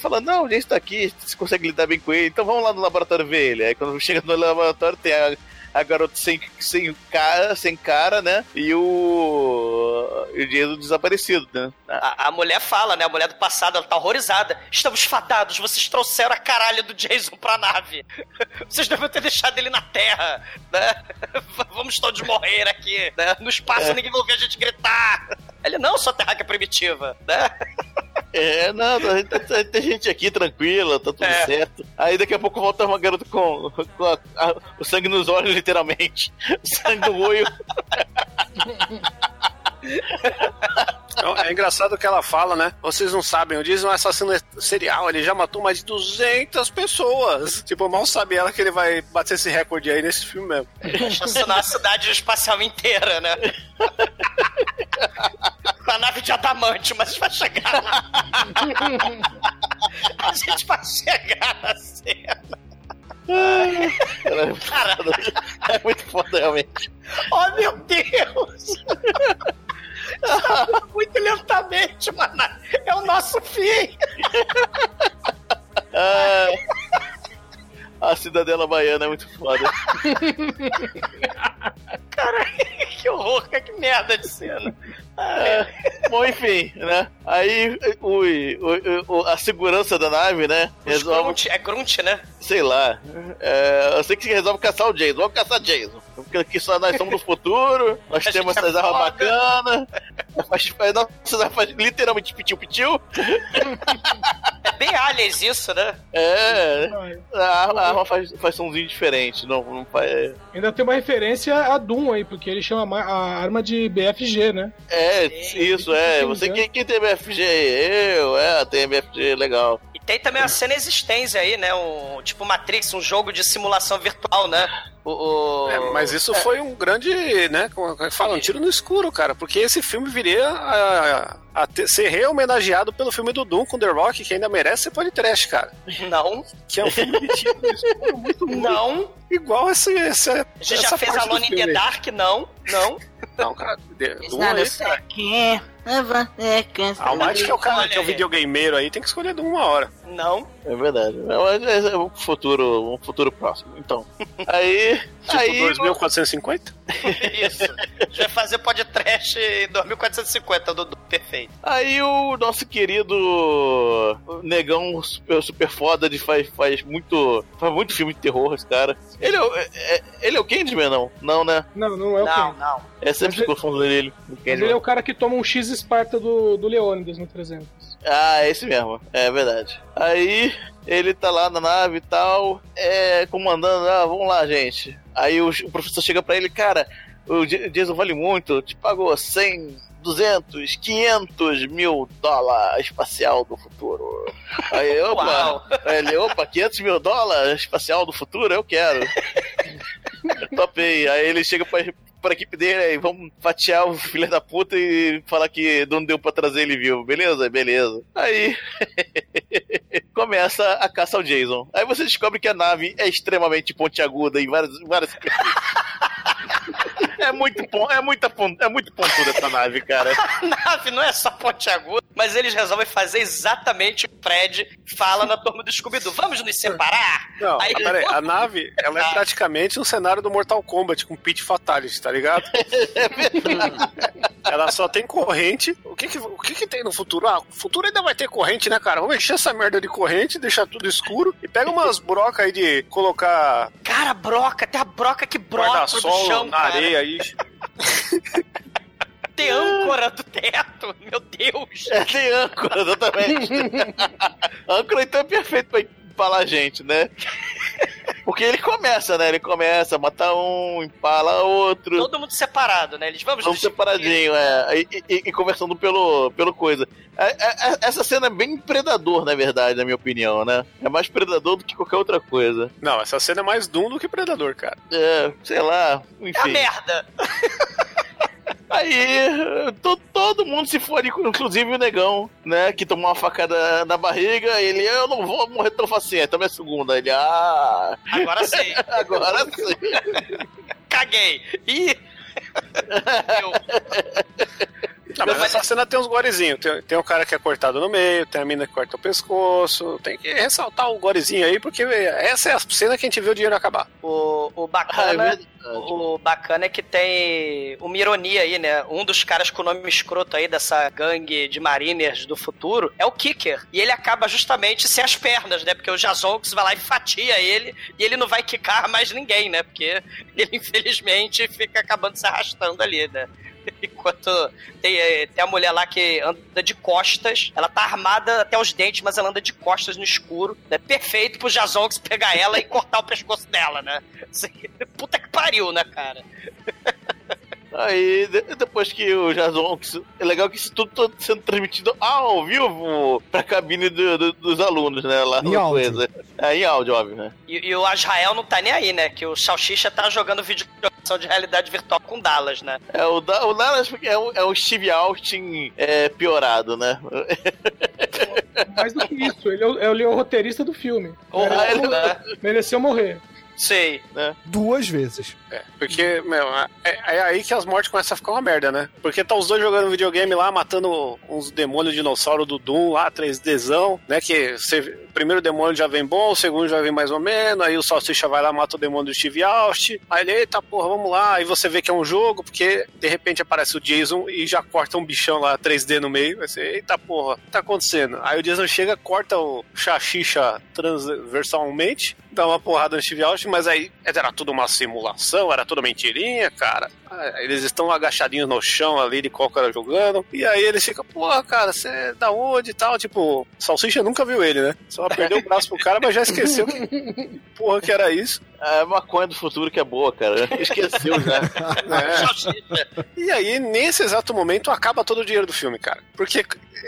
fala: Não, o Jason tá aqui, você consegue lidar bem com ele, então vamos lá no laboratório ver ele. Aí quando chega no laboratório tem a, a garota sem, sem, cara, sem cara, né? E o. E o Jason desaparecido, né? A, a mulher fala, né? A mulher do passado, ela tá horrorizada. Estamos fadados, vocês trouxeram a caralho do Jason pra nave. <laughs> Vocês devem ter deixado ele na Terra, né? <laughs> Vamos todos morrer aqui, né? No espaço É. ninguém vai ouvir a gente gritar. Ele, não, sua terráquea primitiva, né? É, não, tem, tem- tem gente aqui tranquila, tá tudo É. certo. Aí daqui a pouco volta uma garota com, com a- a- o sangue nos olhos, literalmente. <laughs> O sangue no olho. <laughs> Então, é engraçado que ela fala, né? Vocês não sabem, o Jason é um assassino serial, ele já matou mais de 200 pessoas. Tipo, mal sabe ela que ele vai bater esse recorde aí nesse filme mesmo. Assassinar a cidade espacial inteira, né? <laughs> Na nave de adamante, mas vai chegar lá. A gente vai chegar na cena. Cara, É muito foda, realmente. oh meu Deus! <laughs> Muito Lentamente, mano. É o nosso fim. <laughs> Ah, a cidadela baiana é muito foda. <laughs> Cara, que horror, que merda de cena. É, bom, enfim, né? Aí o- o- a segurança da nave, né? Resolve, Grunt, é Grunt, né? sei lá. É, eu sei que resolve caçar o Jason. Vamos caçar Jason. Porque aqui só nós somos do futuro, nós A temos é essas armas foda. bacanas. Faz, faz, nossa, nós faz literalmente pitiu-pitiu. É bem aliens isso, né? É. A arma, a arma faz, faz somzinho diferente. Não, não faz. Ainda tem uma referência a Doom aí, porque ele chama ma- a arma de BFG, né? É, isso, é. Você quem, quem tem BFG? Eu, é, tem BFG, legal. Tem também a cena existência aí, né? Um, tipo Matrix, um jogo de simulação virtual, né? O, o- É, mas isso foi um grande, né? Como é que fala? Um tiro no escuro, cara. Porque esse filme viria a, a ter- ser rehomenageado pelo filme do Doom com The Rock, que ainda merece ser podcast, cara. Não, Que é um filme de tiro no escuro muito ruim. não. Igual esse, esse, A gente já fez Alone in the Dark, não, não. Não, cara. Doom aí, cara. é A Almighty, que é o cara que é o videogameiro aí, tem que escolher de uma hora. Não. É verdade. Mas é, é um futuro, um futuro próximo. Então. <laughs> Aí. Tipo aí 2450? <laughs> Isso. A gente vai fazer podcast em 2450, Dudu. Perfeito. Aí o nosso querido negão super, super foda de faz, faz muito. Faz muito filme de terror, esse cara. Ele é, o- é- é- ele é o Candyman, não? Não, né? Não, não é o Não, Ken. não. É sempre confundo dele. O Mas Candyman. ele é o cara que toma um X Esparta do, do Leônidas no 300. Ah, é esse mesmo. É verdade. Aí ele tá lá na nave e tal, é, comandando, ah, vamos lá, gente. Aí o, o professor chega pra ele, cara, o Jason vale muito, te pagou 100, 200, 500 mil dólares espacial do futuro. Aí, <laughs> opa, Uau. Aí ele, opa, 500 mil dólares espacial do futuro, eu quero. <laughs> Topei. Aí ele chega pra, pra equipe dele, aí vamos fatiar o <laughs> filho da puta e falar que não deu pra trazer ele vivo, beleza? Beleza. Aí <laughs> começa a caça ao Jason. Aí você descobre que a nave é extremamente pontiaguda em várias. várias... <laughs> É muito, pon- é, muita, pon- é muito pontuda essa nave, cara. <laughs> A nave não é só ponte aguda, mas eles resolvem fazer exatamente o que o Fred fala na turma do Scooby-Doo. Vamos nos separar? Não, Aí- peraí, a nave, ela é <laughs> praticamente um cenário do Mortal Kombat com Pit Fatality, tá ligado? <laughs> ela só tem corrente. O que que, o que que tem no futuro? Ah, o futuro ainda vai ter corrente, né, cara? Vamos encher essa merda de corrente, deixar tudo escuro e pega umas brocas aí de colocar Cara, broca, tem a broca que do guarda-sol chão, na cara. areia aí. Tem âncora do teto, meu Deus. É, tem âncora, exatamente. <laughs> âncora então é perfeito pra empalar a gente, né? Porque ele começa, né? Ele começa, mata um, empala outro. Todo mundo separado, né? Eles vamos Vamos separadinho, é. E, e- e conversando pelo, pelo coisa. É- é- é- essa cena é bem predador, na verdade, na minha opinião, né? É mais predador do que qualquer outra coisa. Não, essa cena é mais Doom do que Predador, cara. É, sei lá, É a enfim. merda. <laughs> Aí, to- todo mundo se fode, inclusive o negão, né? Que tomou uma facada na barriga. Ele, eu não vou morrer tão facinho. Toma a segunda. Ele, ah, Agora sim. <laughs> agora sim. Caguei. Ih. <laughs> Eu. Não, mas essa cena tem uns gorezinhos. Tem, tem o cara que é cortado no meio, tem a mina que corta o pescoço. Tem que ressaltar o gorezinho aí, porque essa é a cena que a gente vê o dinheiro acabar. O, o Ah, é bacana. O bacana é que tem uma ironia aí, né? Um dos caras com o nome escroto aí dessa gangue de mariners do futuro é o Kicker. E ele acaba justamente sem as pernas, né? Porque o Jazonx vai lá e fatia ele e ele não vai quicar mais ninguém, né? Porque ele, <laughs> infelizmente, fica acabando se arrastando ali, né? <laughs> Enquanto tem, eh, tem a mulher lá que anda de costas, ela tá armada até os dentes, mas ela anda de costas no escuro. É perfeito pro Jazonx pegar ela e cortar o pescoço dela, né? Assim, <laughs> Puta que pariu, né, cara? <laughs> Aí, de- depois que o isso- É legal que isso tudo tá sendo transmitido ao vivo pra cabine do- do- dos alunos, né? Lá Em áudio. coisa. É, em áudio, óbvio, né? E, e o Azrael não tá nem aí, né? Que o Salsicha tá jogando vídeo de realidade virtual com Dallas, né? É, o, da, o Dallas é o, é o Steve Austin é, piorado, né? Mais do que isso, ele é o, ele é o roteirista do filme. Ou Ah, ele- Mereceu morrer. Sei. Né? Duas vezes. É, porque, meu, é, é aí que as mortes começam a ficar uma merda, né? Porque tá os dois jogando videogame lá, matando uns demônios dinossauro do Doom lá, 3Dzão, né? Que você, o primeiro demônio já vem bom, o segundo já vem mais ou menos, aí o Salsicha vai lá, mata o demônio do Steve Austin, aí ele, eita porra, vamos lá, aí você vê que é um jogo, porque de repente aparece o Jason e já corta um bichão lá 3D no meio, vai ser, eita porra, o que tá acontecendo? Aí o Jason chega, corta o Xaxixa transversalmente, dá uma porrada no Steve Austin, mas aí era tudo uma simulação, era tudo mentirinha, cara. Eles estão agachadinhos no chão ali de cócara jogando. E aí ele fica, porra, cara, você é da onde e tal? Tipo, Salsicha nunca viu ele, né? Só perdeu o braço pro cara, mas já esqueceu que <laughs> porra que era isso. É maconha do futuro que é boa, cara. Esqueceu já. <laughs> É. E aí, nesse exato momento, acaba todo o dinheiro do filme, cara. Porque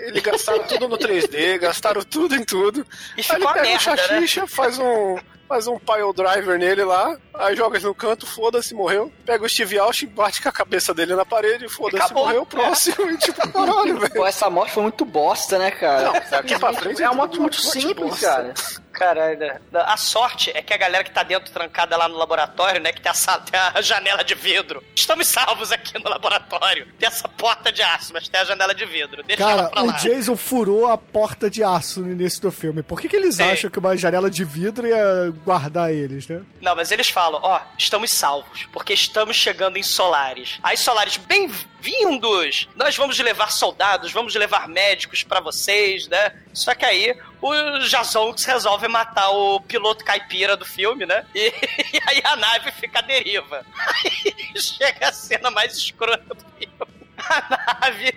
eles gastaram tudo no 3D, gastaram tudo em tudo. E Aí ele pega o merda, né? Xaxixa, faz um. Faz um pile driver nele lá, aí joga ele no canto, foda-se, morreu. Pega o Steve Austin, bate com a cabeça dele na parede, foda-se, morreu, próximo. E tipo, caralho, velho. Pô, essa morte foi muito bosta, né, cara? Não, daqui pra frente é uma é morte tudo muito morte simples, bosta. cara. Caralho. né? A sorte é que a galera que tá dentro trancada lá no laboratório, né? Que tem a, tem a janela de vidro. Estamos salvos aqui no laboratório. Tem essa porta de aço, mas tem a janela de vidro. Deixa ela Cara, pra o lá. Jason furou a porta de aço no início do filme. Por que, que eles Sim. acham que uma janela de vidro ia guardar eles, né? Não, mas eles falam, ó, estamos salvos, porque estamos chegando em Solares. Aí Solares, bem-vindos! Nós vamos levar soldados, vamos levar médicos pra vocês, né? Só que aí o Jazonx resolve matar o piloto caipira do filme, né? E, <laughs> e aí a nave fica à deriva. Aí chega a cena mais escrota do filme. A nave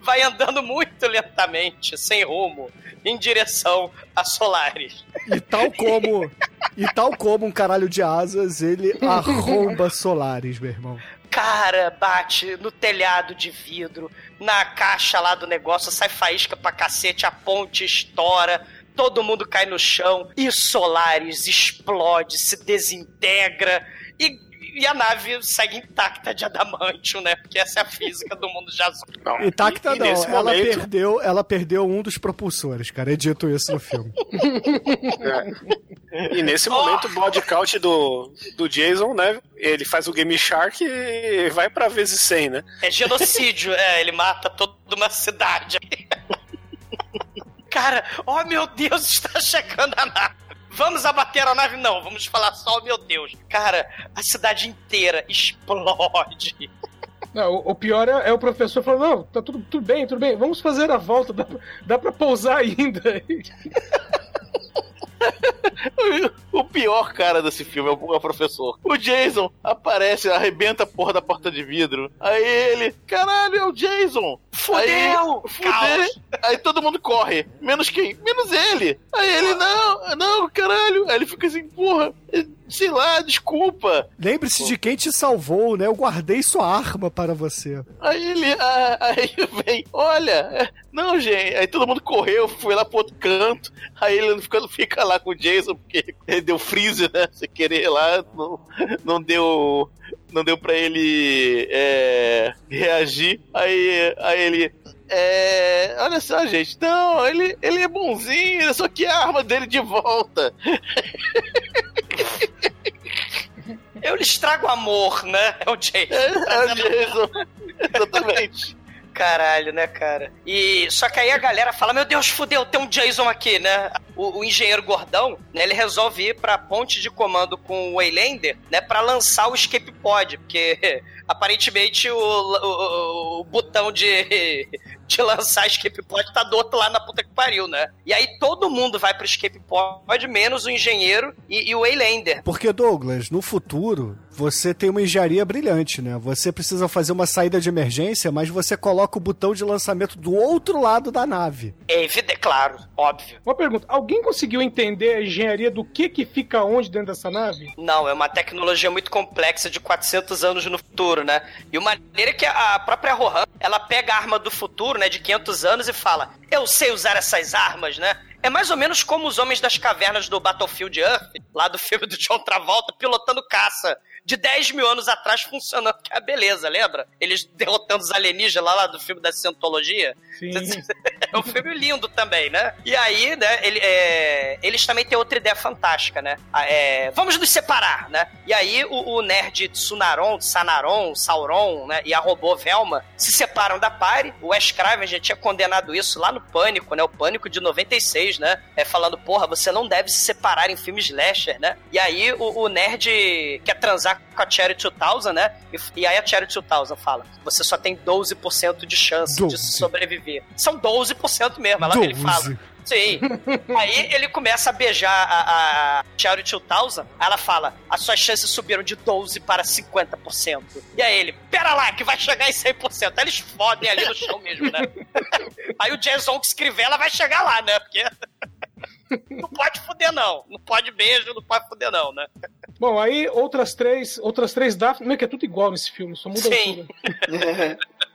vai andando muito lentamente, sem rumo, em direção a Solares. E tal como. e tal como um caralho de asas, ele <laughs> arromba solares, meu irmão. Cara, bate no telhado de vidro, na caixa lá do negócio, sai faísca pra cacete, a ponte estoura, todo mundo cai no chão, e Solaris explode, se desintegra, e, e a nave segue intacta de adamantium, né? Porque essa é a física do mundo já Não, Intacta e- e não, nesse ela momento- perdeu, ela perdeu um dos propulsores, cara. É dito isso no filme. E nesse momento, o body count do, do Jason, né? Ele faz o Game Shark e vai pra vezes 100, né? É genocídio, é, ele mata toda uma cidade. <laughs> Cara, oh meu Deus, está chegando a nave. Vamos abater a nave? Não, vamos falar só, meu Deus. Cara, a cidade inteira explode. Não, o, pior é, é o professor falando, não, tá tudo, tudo bem, tudo bem, vamos fazer a volta, dá, dá pra pousar ainda. <laughs> <laughs> O pior cara desse filme é o, professor. O Jason aparece, arrebenta a porra da porta de vidro. Aí ele, caralho, é o Jason. Fudeu! Aí, fuder. Aí todo mundo corre. Menos quem? Menos ele. Aí ele, não, não, caralho. Aí ele fica assim, porra, sei lá, desculpa. Lembre-se de quem te salvou, né? Eu guardei sua arma para você. Aí ele, ah, <laughs> aí vem, olha, é, não, gente. Aí todo mundo correu, foi lá pro outro canto. Aí ele fica, fica lá com o Jason, porque ele deu freeze, né? Sem querer lá, não, não deu. Não deu pra ele é, reagir. Aí, aí ele. É, olha só, gente. Não, ele, ele é bonzinho, só que a arma dele de volta. <laughs> <laughs> Eu lhes trago amor, né? É o Jason. É, o Jason. Exatamente. Caralho, né, cara? E só que aí a galera fala: Meu Deus, fudeu, tem um Jason aqui, né? O, o engenheiro gordão, né? Ele resolve ir pra ponte de comando com o Waylander, né? Pra lançar o escape pod, porque aparentemente o, o, o botão de, <laughs> de lançar escape pod tá do outro lado na puta que pariu, né? E aí todo mundo vai pro escape pod, menos o engenheiro e, e o Waylander. Porque, Douglas, no futuro, você tem uma engenharia brilhante, né? Você precisa fazer uma saída de emergência, mas você coloca o botão de lançamento do outro lado da nave. É evidente, claro, óbvio. Uma pergunta, alguém conseguiu entender a engenharia do que que fica onde dentro dessa nave? Não, é uma tecnologia muito complexa de 400 anos no futuro, né? E uma maneira que a própria Rohan, ela pega a arma do futuro, né, de 500 anos e fala: "Eu sei usar essas armas, né?" É mais ou menos como os homens das cavernas do Battlefield Earth, lá do filme do John Travolta, pilotando caça de 10 mil anos atrás funcionando, que é a beleza, lembra? Eles derrotando os alienígenas lá, lá do filme da Cientologia. Sim. <laughs> É um filme lindo também, né? E aí, né, ele, é, eles também têm outra ideia fantástica, né? Ah, é, vamos nos separar, né? E aí o, o nerd Tsunaron, Sanaron, Sauron, né? E a robô Velma se separam da pare. O Wes Craven já tinha condenado isso lá no Pânico, né? O Pânico de 96, né? É, falando, porra, você não deve se separar em filmes slasher, né? E aí o, o nerd quer transar com a Cherry 2000, né? E, e aí a Cherry 2000 fala, você só tem 12% de chance de 12. sobreviver. São 12% mesmo, ela, ele 12. fala. Sim. <laughs> Aí ele começa a beijar a, a Cherry 2000, aí ela fala, as suas chances subiram de 12 para 50%. E aí ele, pera lá, que vai chegar em 100%. Aí eles fodem ali no chão mesmo, né? <laughs> Aí o Jason que escrever, ela vai chegar lá, né? Porque... Não pode fuder, não. Não pode beijo, não pode fuder, não, né? Bom, aí outras três, outras três Daphne, meio que é tudo igual nesse filme, só muda a Sim. altura. <laughs>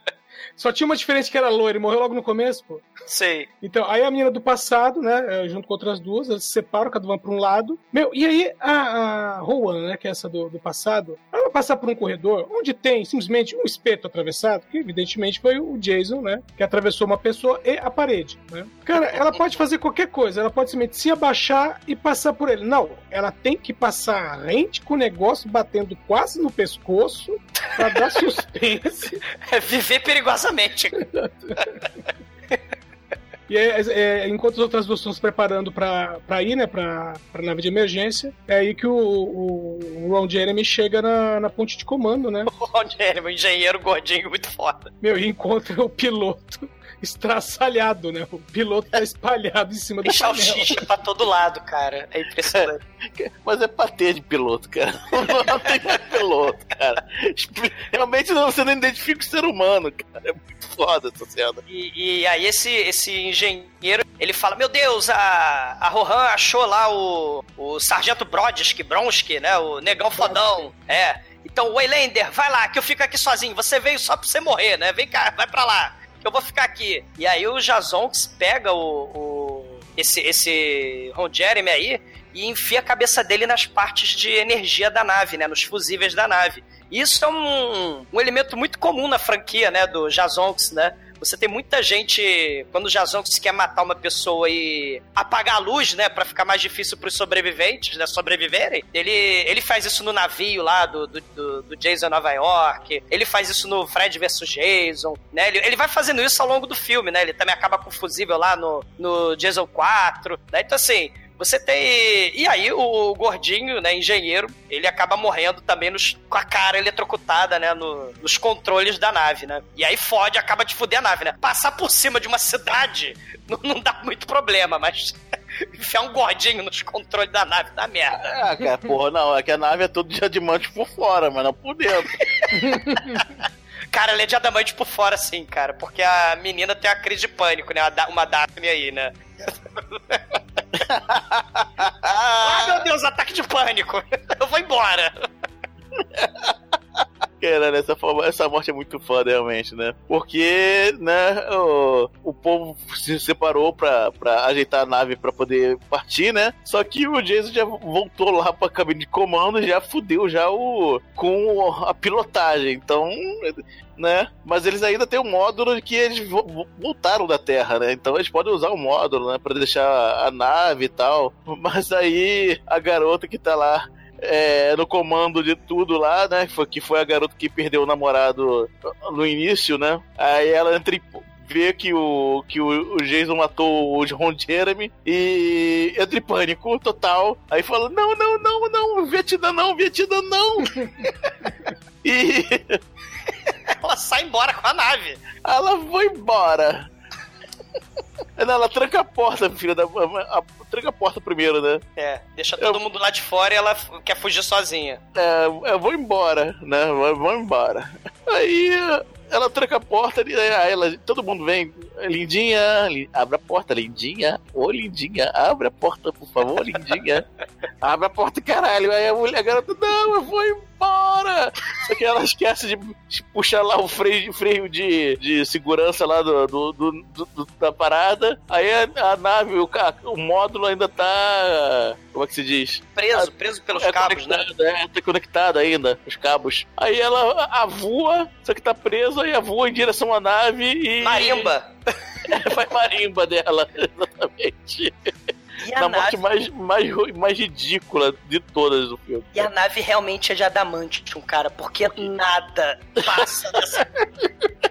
Só tinha uma diferença que era loira, ele morreu logo no começo, pô. Sei. Então, aí a menina do passado, né, é, junto com outras duas, elas se separam, cada uma pra um lado. Meu, e aí a, a Rowan, né, que é essa do, do passado, ela vai passar por um corredor onde tem simplesmente um espeto atravessado, que evidentemente foi o Jason, né, que atravessou uma pessoa e a parede, né. Cara, ela pode fazer qualquer coisa, ela pode simplesmente se abaixar e passar por ele. Não, ela tem que passar rente com o negócio batendo quase no pescoço pra dar <laughs> suspense. É viver perigosamente. E é, é, enquanto as outras duas estão se preparando pra, pra ir, né, pra, pra nave de emergência, é aí que o, o, o Ron Jeremy chega na, na ponte de comando, né? <laughs> O Ron Jeremy, um engenheiro gordinho muito foda. Meu, e encontra o piloto estraçalhado, né? O piloto tá espalhado em cima do Deixar o painel. xixi pra todo lado, cara. É impressionante. Mas é pra ter de piloto, cara. Não tem mais piloto, cara. Realmente não, você não identifica o ser humano, cara. É muito foda essa cena. E, e aí esse, esse engenheiro, ele fala, meu Deus, a, a Rohan achou lá o, o Sargento Brodsky, Bronsky, né? O negão fodão. É. Então, Waylander, vai lá, que eu fico aqui sozinho. Você veio só pra você morrer, né? Vem cá, vai pra lá, eu vou ficar aqui. E aí o Jazonx pega o, o esse, esse Ron Jeremy aí e enfia a cabeça dele nas partes de energia da nave, né? Nos fusíveis da nave. Isso é um, um elemento muito comum na franquia, né? Do Jazonx, né? Você tem muita gente, quando o Jazonx quer matar uma pessoa e apagar a luz, né, Pra ficar mais difícil pros sobreviventes, né, sobreviverem, ele, ele faz isso no navio lá do, do, do, do Jason Nova York, ele faz isso no Fred vs Jason, né, ele, ele vai fazendo isso ao longo do filme, né, ele também acaba com o fusível lá no, no Jason 4, né, então assim, você tem. E aí, o gordinho, né, engenheiro, ele acaba morrendo também nos... com a cara eletrocutada, né, no- nos controles da nave, né? E aí fode, acaba de fuder a nave, né? Passar por cima de uma cidade não, não dá muito problema, mas. Enfiar um gordinho nos controles da nave dá merda. Ah, cara, porra, não, é que a nave é tudo de adamante por fora, mas não por dentro. Cara, ela é de adamante por fora, sim, cara. Porque a menina tem uma crise de pânico, né? Uma, Da- uma Daphne aí, né? Ah, meu Deus, ataque de pânico. <laughs> Eu vou embora. Caralho, essa, forma- essa morte é muito foda, realmente, né? Porque, né, o, o povo se separou pra, pra ajeitar a nave pra poder partir, né? Só que o Jason já voltou lá pra cabine de comando já fudeu já o, com a pilotagem. Então, né? Mas eles ainda têm um módulo que eles vo- vo- voltaram da Terra, né? Então eles podem usar o módulo, né? Pra deixar a nave e tal. Mas aí a garota que tá lá é, no comando de tudo lá, né? Foi, que foi a garota que perdeu o namorado no início, né? Aí ela entra em vê que o que o, Jason matou o Ron Jeremy e entra em pânico total. Aí fala: Não, não, não, não, Vietnã não, Vietnã não. <laughs> e Ela sai embora com a nave. ela foi embora. Não, ela tranca a porta, filha da. A, a- tranca a porta primeiro, né? É, deixa todo mundo lá de fora e ela quer fugir sozinha. É, eu vou embora, né? Eu Vou embora. Aí ela tranca a porta e aí ela, todo mundo vem Lindinha, li- abre a porta, Lindinha. Ô, Lindinha, abre a porta, por favor, Lindinha. <laughs> abre a porta, caralho. Aí a mulher, a garota, não, eu vou embora. Só que ela esquece de puxar lá o freio, freio de, de segurança lá do, do- do- do- da parada. Aí a, a nave, o, o módulo ainda tá. Como é que se diz? Preso, preso pelos é cabos, né? É, tá conectado ainda, os cabos. Aí ela avua, só que tá presa e avua em direção à nave e. Marimba. <laughs> É, faz marimba dela, <laughs> exatamente. E a Na morte nave- mais, mais, ru- mais ridícula de todas do filme. E a nave realmente é de adamantium, cara, porque nada passa dessa.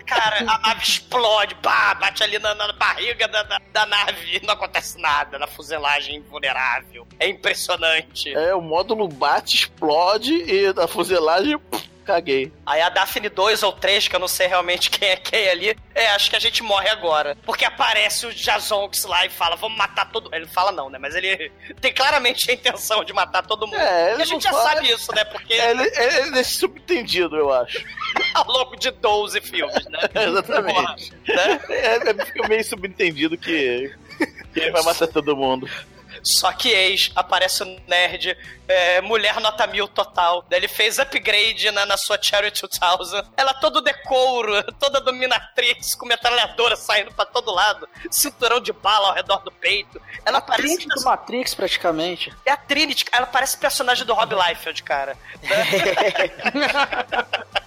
Cara, a nave explode, pá, bate ali na, na barriga da, da, da nave e não acontece nada, na fuselagem invulnerável. É impressionante. É, o módulo bate, explode e a fuselagem, pff, caguei. Aí a Daphne 2 ou 3, que eu não sei realmente <laughs> quem é quem ali, é, acho que a gente morre agora. Porque aparece o Jazonx lá e fala, vamos matar todo Ele fala não, né? Mas ele <laughs> tem claramente a intenção de matar todo mundo. É, ele e a gente já fala- sabe isso, né? Porque É, ele, ele, ele deixa subentendido, eu acho. <laughs> ao longo de 12 filmes, né? Exatamente. Né? É, é, fica meio subentendido que, que ele vai matar todo mundo. Só que eis, aparece o nerd, é, mulher nota mil total. Ele fez upgrade na, na sua Cherry 2000. Ela todo decoro, <laughs> toda dominatrix, com metralhadora saindo pra todo lado, cinturão de bala ao redor do peito. Ela A parece. Trinity do Matrix, praticamente. É a Trinity, ela parece personagem do Rob Liefeld, cara. <laughs>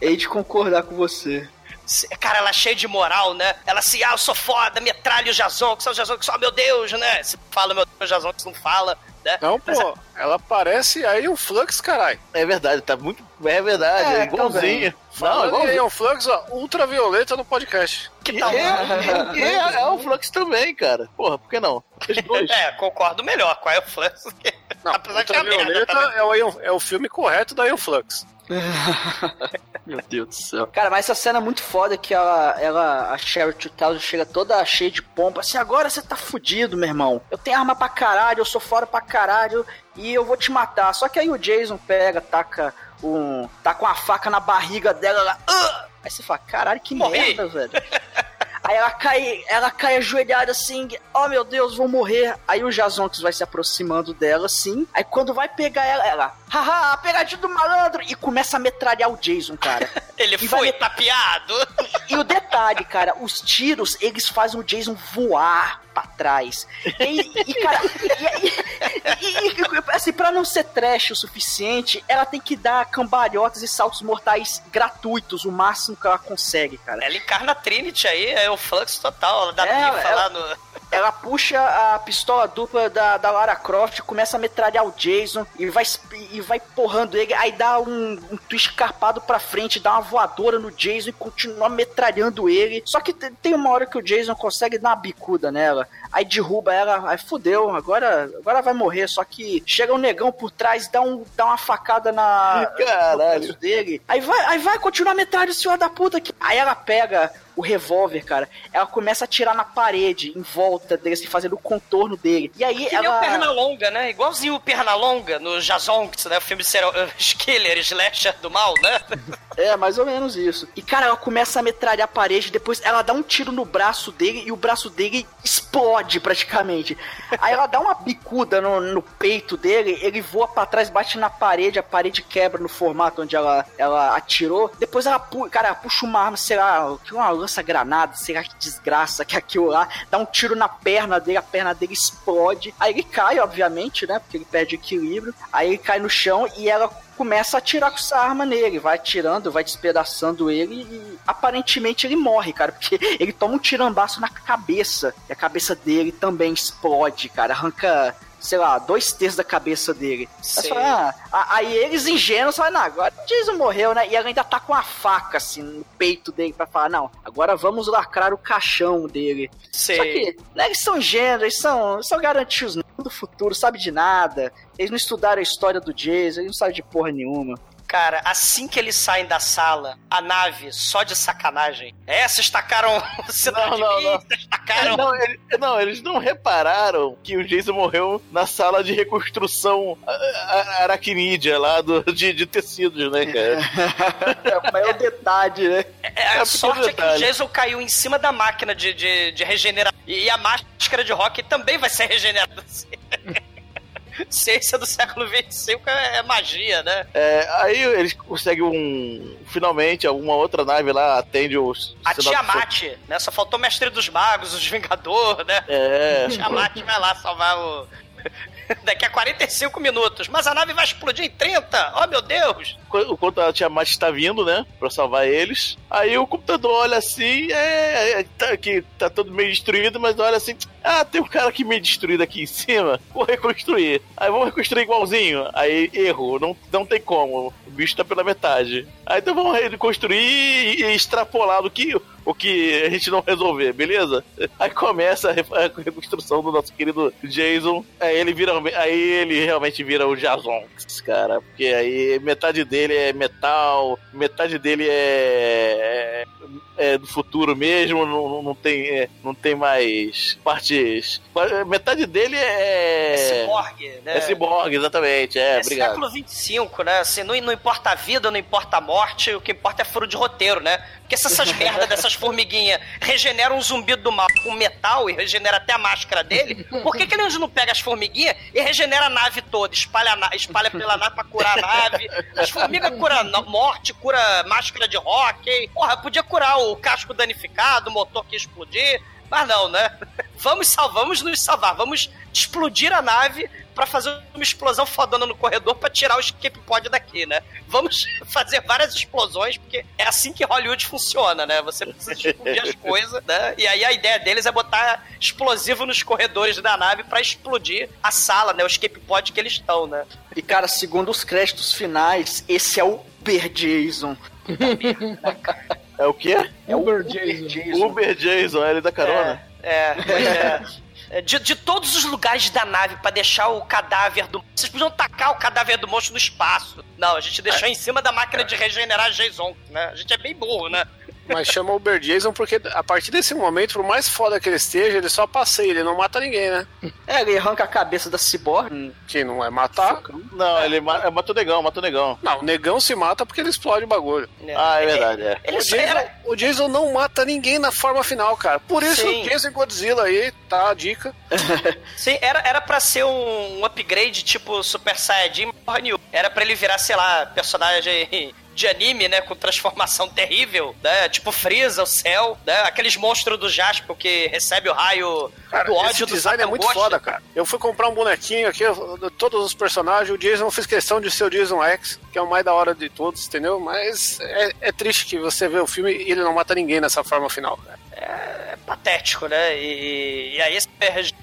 Hei de concordar com você. Se- Cara, ela é cheia de moral, né? Ela assim, ah, eu sou foda, metralha o Jazonx, o Jazonx, oh meu Deus, né? Se fala, meu Deus, o Jazonx não fala, né? Não, Mas pô, ela parece aí um Flux, caralho. É verdade, tá muito. É verdade, é, É, igualzinho. Não, Falando em igualzinho. um Flux, ó, ultravioleta no podcast. Que tal? é, e é, é o Flux também, cara. Porra, por que não? Os dois. É, concordo melhor. Qual é o Flux? Não, <laughs> Apesar que é merda é o, é o filme correto da Ion Flux. <laughs> Meu Deus do céu. Cara, mas essa cena é muito foda que ela, ela a Sherry 2000 chega toda cheia de pompa. Assim, agora você tá fudido, meu irmão. Eu tenho arma pra caralho, eu sou fora pra caralho e eu vou te matar. Só que aí o Jason pega, taca um. tá com a faca na barriga dela. Ela, "Ah!" Aí você fala, caralho, que Morri. merda, velho. Aí ela cai, ela cai ajoelhada assim, oh meu Deus, vou morrer. Aí o Jazonx vai se aproximando dela assim. Aí quando vai pegar ela, ela, haha, pegadinha do malandro! E começa a metralhar o Jason, cara. <laughs> Ele E foi vai- tapeado. E o detalhe, cara, os tiros, eles fazem o Jason voar pra trás. E, e, cara, e, e- e- assim, pra não ser trash o suficiente, ela tem que dar cambalhotas e saltos mortais gratuitos, o máximo que ela consegue, cara. Ela encarna a Trinity aí, é o Flux total. Ela dá É, ela- lá no... Ela puxa a pistola dupla da, da Lara Croft, começa a metralhar o Jason e vai, e vai porrando ele, aí dá um, um twist carpado pra frente, dá uma voadora no Jason e continua metralhando ele. Só que te- tem uma hora que o Jason consegue dar uma bicuda nela, aí derruba ela, aí fudeu, agora, agora vai morrer. Só que chega um negão por trás, dá, um, dá uma facada na, Caralho. no dele. Aí vai, aí vai continuar metralhando, senhor da puta. Que... Aí ela pega o revólver, cara. Ela começa a atirar na parede, em volta dele, assim, fazendo o contorno dele. E aí Que nem o ela. Pernalonga, né? Igualzinho o Pernalonga no Jazonx, né? O filme de serial <laughs> killer, slasher do mal, né? <laughs> É, mais ou menos isso. E, cara, ela começa a metralhar a parede, depois ela dá um tiro no braço dele e o braço dele explode praticamente. Aí ela dá uma bicuda no, no peito dele, ele voa pra trás, bate na parede, a parede quebra no formato onde ela, ela atirou. Depois ela, cara, ela puxa uma arma, sei lá, que uma lança-granada, sei lá que desgraça que é aquilo lá, dá um tiro na perna dele, a perna dele explode. Aí ele cai, obviamente, né, porque ele perde equilíbrio. Aí ele cai no chão e ela começa a atirar com essa arma nele, vai atirando, vai despedaçando ele e aparentemente ele morre, cara, porque ele toma um tirambaço na cabeça e a cabeça dele também explode, cara, arranca, sei lá, dois terços da cabeça dele. Aí, fala, ah, aí eles ingênuos falam, não, agora o Jason morreu, né? E ela ainda tá com a faca assim no peito dele pra falar, não, agora vamos lacrar o caixão dele. Sei. Só que, né, eles são ingênuos, eles são, são garantidos do futuro, sabe de nada. Eles não estudaram a história do Jason, eles não sabem de porra nenhuma. Cara, assim que eles saem da sala, a nave, só de sacanagem. É, vocês tacaram. <laughs> Você Não, não, não. Vocês tacaram. Não, ele- não, eles não repararam que o Jason morreu na sala de reconstrução aracnídea lá do, de, de tecidos, né, cara? <laughs> É o maior detalhe, né? É, a pequeno sorte é que o detalhe. Jason caiu em cima da máquina de, de, de regeneração. E a máscara de rock também vai ser regenerada. assim. <laughs> <laughs> Ciência do século XXV é magia, né? É, aí eles conseguem um. Finalmente, alguma outra nave lá atende os. A Tiamat, né? Só faltou o Mestre dos Magos, os Vingador, né? É. Tiamat vai lá salvar o. <laughs> Daqui a 45 minutos. Mas a nave vai explodir em 30. Oh, meu Deus. Enquanto a Tiamat está vindo, né? Pra salvar eles. Aí o computador olha assim, é. é, Tá, que tá todo meio destruído, mas olha assim. Ah, tem um cara aqui meio destruído aqui em cima. Vou reconstruir. Aí vamos reconstruir igualzinho. Aí, erro. Não, não tem como. O bicho tá pela metade. Aí então vamos reconstruir e extrapolar do que. O que a gente não resolver, beleza? Aí começa a re- a reconstrução do nosso querido Jason. Aí ele vira. Aí ele realmente vira o Jason, cara. Porque aí metade dele é metal, metade dele é. é do futuro mesmo, não, não- não tem, é, não tem mais partes. Metade dele é. É ciborgue, né? É ciborgue, exatamente. É, É obrigado. século 25, né? Assim, não, não importa a vida, não importa a morte, o que importa é furo de roteiro, né? Porque se essas <laughs> merdas dessas formiguinhas regeneram um zumbido do mal com metal e regenera até a máscara dele, por que, que ele não pega as formiguinhas e regenera a nave toda, espalha, na- espalha pela nave pra curar a nave? As formigas curam morte, cura máscara de rock, porra, podia curar o casco danificado, o motor que explodir. Mas não, né? Vamos salvar, vamos nos salvar, vamos explodir a nave pra fazer uma explosão fodona no corredor pra tirar o escape pod daqui, né? Vamos <laughs> fazer várias explosões, porque é assim que Hollywood funciona, né? Você precisa explodir as coisas, né? E aí a ideia deles é botar explosivo nos corredores da nave pra explodir a sala, né? O escape pod que eles estão, né? E, cara, segundo os créditos finais, esse é o Uber Jason. É o quê? É Uber Uber Jason. Jason. Uber Jason, ele da carona. É, pois é. É, De, de todos os lugares da nave pra deixar o cadáver do. Vocês podiam tacar o cadáver do monstro no espaço. Não, a gente deixou em cima da máquina de regenerar Jason, né? A gente é bem burro, né? Mas chama o Uber Jason porque a partir desse momento, por mais foda que ele esteja, ele só passeia, ele não mata ninguém, né? É, ele arranca a cabeça da Cyborg. Que não é matar. Não, ele ma- é, mata o negão, mata o negão. Não, o negão se mata porque ele explode o bagulho. Ah, é verdade, é. Ele O Jason, era- o Jason não mata ninguém na forma final, cara. Por isso Sim. o Jason Godzilla aí, tá a dica. <laughs> Sim, era, era pra ser um, um upgrade tipo Super Saiyajin, porra nenhuma. Era pra ele virar, sei lá, personagem de anime, né? Com transformação <laughs> terrível, né? Tipo Freeza, o Cell, né? Aqueles monstros do Jasper que recebe o raio Cara, do ódio do design é muito foda, cara. Eu fui comprar um bonequinho aqui, todos os personagens, o Jason fez questão de ser o Jason X, que é o mais da hora de todos, entendeu? Mas é, é triste que você vê o filme e ele não mata ninguém nessa forma final, cara. é patético, né? E, e aí esse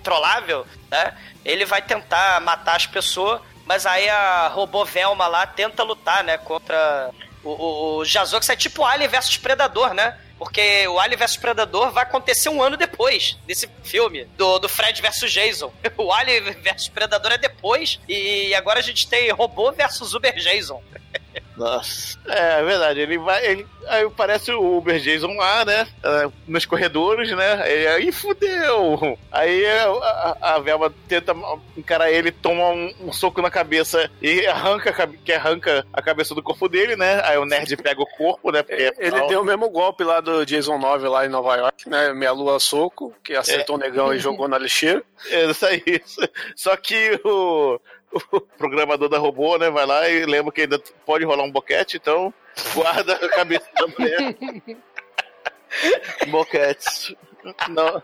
trollável, né? Ele vai tentar matar as pessoas, mas aí a robô Velma lá tenta lutar, né? Contra o, o, o Jazox. É tipo Alien versus Predador, né? Porque o Alien vs Predador vai acontecer um ano depois desse filme, do, do Fred versus Jason. <laughs> O Alien vs Predador é depois, e agora a gente tem robô versus Uber Jason. <laughs> Nossa. É, é verdade, ele vai. Ele, aí parece o Uber Jason lá, né? é, Nos corredores, né? Aí, aí fudeu! Aí a, a, a Velma tenta encarar ele, toma um, um soco na cabeça e arranca, que arranca a cabeça do corpo dele, né? Aí o nerd pega o corpo, né? Porque, Ele deu o mesmo golpe lá do Jason 9 lá em Nova York, né? Meia lua soco, que acertou o negão e jogou na lixeira. <laughs> É, isso aí. Só que o, o programador da robô, né, vai lá e lembra que ainda pode rolar um boquete, então guarda a cabeça da mulher. <laughs> Boquetes. Não,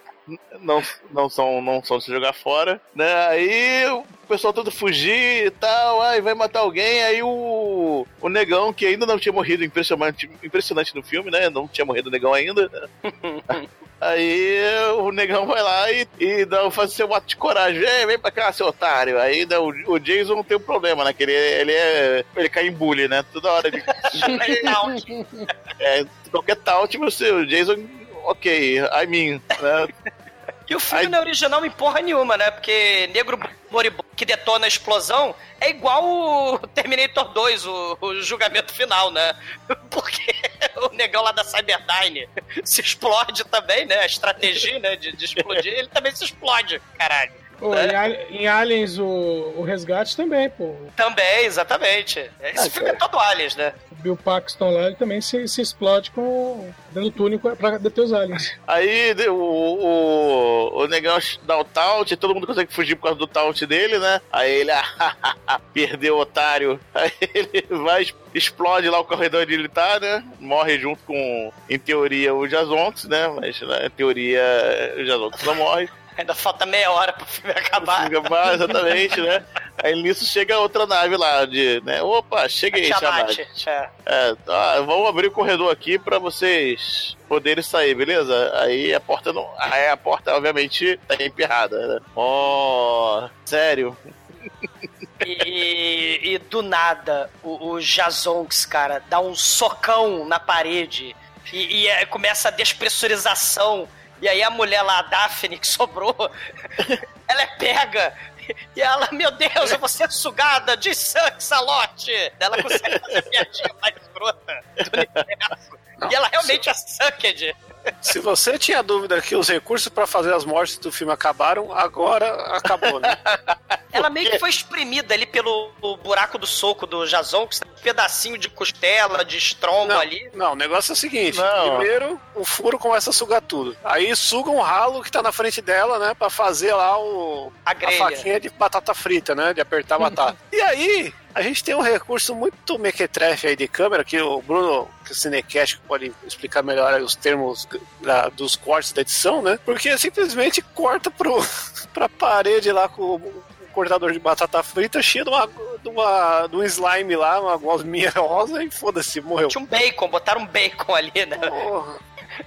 não, não, são, não são se jogar fora, né? Aí o pessoal tenta fugir e tal, aí vai matar alguém, aí o, o negão, que ainda não tinha morrido, impressionante, impressionante no filme, né? Não tinha morrido o negão ainda. <laughs> Aí o negão vai lá e, e dá, faz seu ato de coragem. Ei, vem pra cá, seu otário. Aí dá, o, o Jason não tem um problema, né? Que ele, ele é. Ele cai em bullying, né? Toda hora ele. <laughs> <laughs> é, qualquer tal, tipo, o Jason, ok, I mean, né? E o filme Aí- não é original em porra nenhuma, né? Porque negro moribundo que detona a explosão é igual o Terminator 2, o, o julgamento final, né? <laughs> Porque o negão lá da Cyberdyne se explode também, né? A estratégia né, de, de explodir, ele também se explode, caralho. Pô, né? em, Ali- em Aliens, o, o resgate também, pô. Também, exatamente. Esse Ah, filme é todo aliens, né? O Bill Paxton lá, ele também se, se explode com dando túnel pra deter os aliens. Aí o, o, o negão dá o taunt, todo mundo consegue fugir por causa do taunt dele, né? Aí ele, <laughs> ah, perdeu o otário. Aí ele vai, explode lá o corredor onde ele tá, né? Morre junto com, em teoria, o Jazonx, né? Mas na teoria, o Jazonx não morre. Ainda falta meia hora pro filme acabar. Acabar, exatamente, né? Aí nisso chega outra nave lá, de, né? Opa, cheguei, Tiamat, Tiamat. é. É, tá, vamos abrir o corredor aqui pra vocês poderem sair, beleza? Aí a porta não. Aí a porta, obviamente, tá emperrada, né? Oh, sério? E, e do nada, o, o Jazonx, cara, dá um socão na parede e, e, é, começa a despressurização. E aí a mulher lá, a Daphne, que sobrou, <laughs> ela é pega. E ela, meu Deus, eu vou ser sugada de Saxalote. Ela consegue fazer piadinha mais escrota do universo. E ela realmente é Sucked. Se você tinha dúvida que os recursos pra fazer as mortes do filme acabaram, agora acabou, né? <laughs> Ela meio que foi exprimida ali pelo buraco do soco do Jason, que um pedacinho de costela, de estrombo Não, ali. não, o negócio é o seguinte: Não. primeiro o furo começa a sugar tudo. Aí suga um ralo que tá na frente dela, né? Pra fazer lá o, A a faquinha de batata frita, né? De apertar a batata. <laughs> e aí, a gente tem um recurso muito mequetrefe aí de câmera, que o Bruno, que é Cinecast, pode explicar melhor os termos da- dos cortes da edição, né? Porque simplesmente corta pro, <laughs> pra parede lá com o cortador de batata frita cheio de, uma, de, uma, de um slime lá, uma gosminha <laughs> rosa e foda-se, morreu. Tinha um bacon, botaram um bacon ali, né? Porra.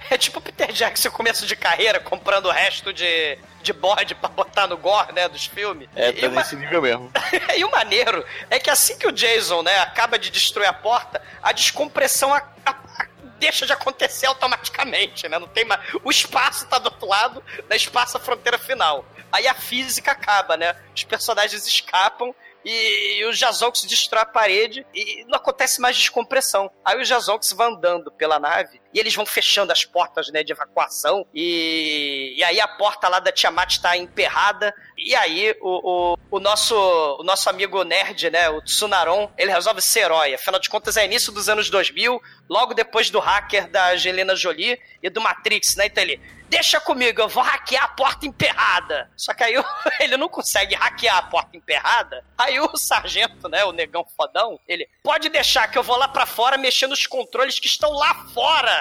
É tipo o Peter Jackson começo de carreira, comprando o resto de, de bode pra botar no gore, né, dos filmes. É, e, tá ma- nesse nível mesmo. <laughs> e o maneiro é que assim que o Jason, né, acaba de destruir a porta, a descompressão a- a- a- deixa de acontecer automaticamente, né? Não tem mais... O espaço tá do outro lado, da espaço a fronteira final. Aí a física acaba, né? Os personagens escapam e, o Jazonx destrói a parede e não acontece mais descompressão. Aí o Jazonx vai andando pela nave e eles vão fechando as portas, né, de evacuação e, e aí a porta lá da Tiamat tá emperrada e aí o, o, o nosso, o nosso amigo nerd, né, o Tsunaron, ele resolve ser herói. Afinal de contas é início dos anos 2000, logo depois do hacker da Angelina Jolie e do Matrix, né, então ele... Deixa comigo, eu vou hackear a porta emperrada. Só que aí <laughs> ele não consegue hackear a porta emperrada. Aí o sargento, né, o negão fodão, ele pode deixar que eu vou lá pra fora mexer nos controles que estão lá fora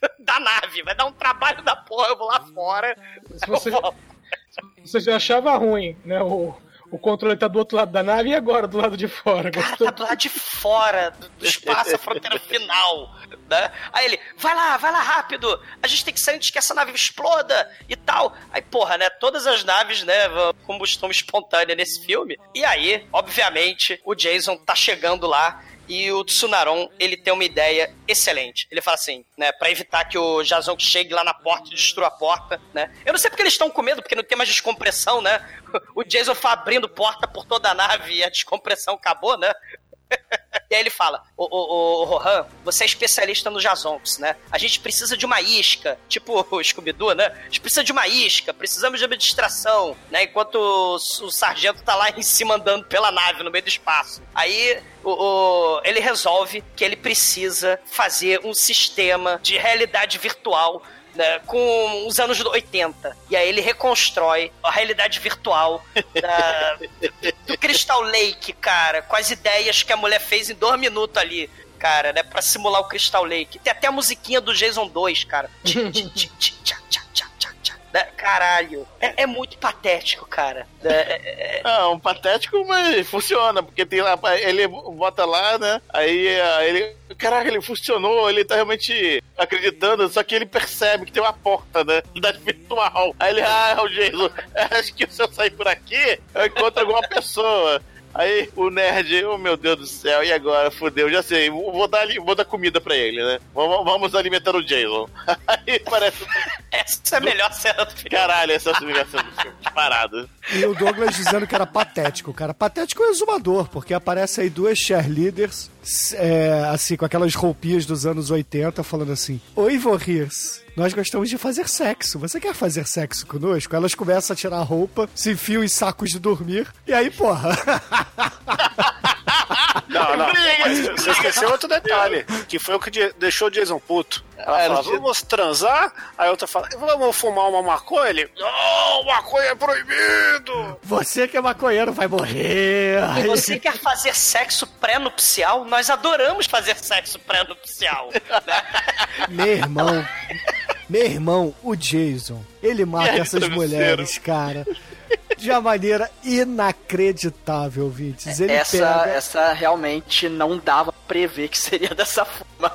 <laughs> da nave. Vai dar um trabalho da porra, eu vou lá fora. Se você, você já achava ruim, né? O, o controle tá do outro lado da nave e agora do lado de fora. Gostou? Tá do lado de fora do, do espaço, a fronteira final. Né? Aí ele, vai lá, vai lá rápido. A gente tem que sair antes que essa nave exploda e tal. Aí, porra, né? Todas as naves, né? Combustão espontânea nesse filme. E aí, obviamente, o Jason tá chegando lá. E o Tsunaron, ele tem uma ideia excelente. Ele fala assim, né, Pra evitar que o Jason chegue lá na porta e destrua a porta, né? Eu não sei porque eles estão com medo, porque não tem mais descompressão, né? <laughs> O Jason foi abrindo porta por toda a nave e a descompressão acabou, né? E aí ele fala, ô, ô, ô, Rohan, você é especialista no Jazonx, né? A gente precisa de uma isca, tipo o Scooby-Doo, né? A gente precisa de uma isca, precisamos de uma distração, né? Enquanto o, o sargento tá lá em cima andando pela nave, no meio do espaço. Aí o, o- ele resolve que ele precisa fazer um sistema de realidade virtual né, com os anos 80. E aí ele reconstrói a realidade virtual da- do Crystal Lake, cara, com as ideias que a mulher fez em dois minutos ali. Cara, né? Pra simular o Crystal Lake. Tem até a musiquinha do Jason 2, cara. Tchá, tchá, tchá? Caralho. É, é muito patético, cara. É, é, é- Não, patético, mas funciona, porque tem lá, ele bota lá, né? Aí, aí ele. Caraca, ele funcionou, ele tá realmente acreditando, só que ele percebe que tem uma porta, né? Da virtual. Aí ele, ah, o Jason, <laughs> acho que se eu sair por aqui, eu encontro alguma pessoa. Aí o nerd, oh meu Deus do céu, e agora? Fudeu, já sei, vou dar, ali- vou dar comida pra ele, né? Vamos, vamos alimentar o Jason. <laughs> Aí parece Essa é a melhor cena do filme. Caralho, essa é a ligação do filme. Parado. E o Douglas dizendo que era patético, cara. Patético é exumador, porque aparece aí duas cheerleaders, é, assim, com aquelas roupinhas dos anos 80, falando assim: Oi, Vorris. Nós gostamos de fazer sexo. Você quer fazer sexo conosco? Elas começam a tirar a roupa, se enfiam em sacos de dormir. E aí, porra. <laughs> Não, não. Você esqueceu outro detalhe, que foi o que de- deixou o Jason puto. Ela É, fala, vamos transar? Aí a outra fala, vamos fumar uma maconha? Ele, não, maconha é proibido! Você que é maconheiro vai morrer. E você quer fazer sexo pré-nupcial? Nós adoramos fazer sexo pré-nupcial. né? <laughs> Meu irmão. Meu irmão, o Jason, ele mata aí, essas mulheres, cara. De uma maneira inacreditável, Vintes. Ele essa, pega. essa realmente não dava pra prever que seria <laughs> dessa forma.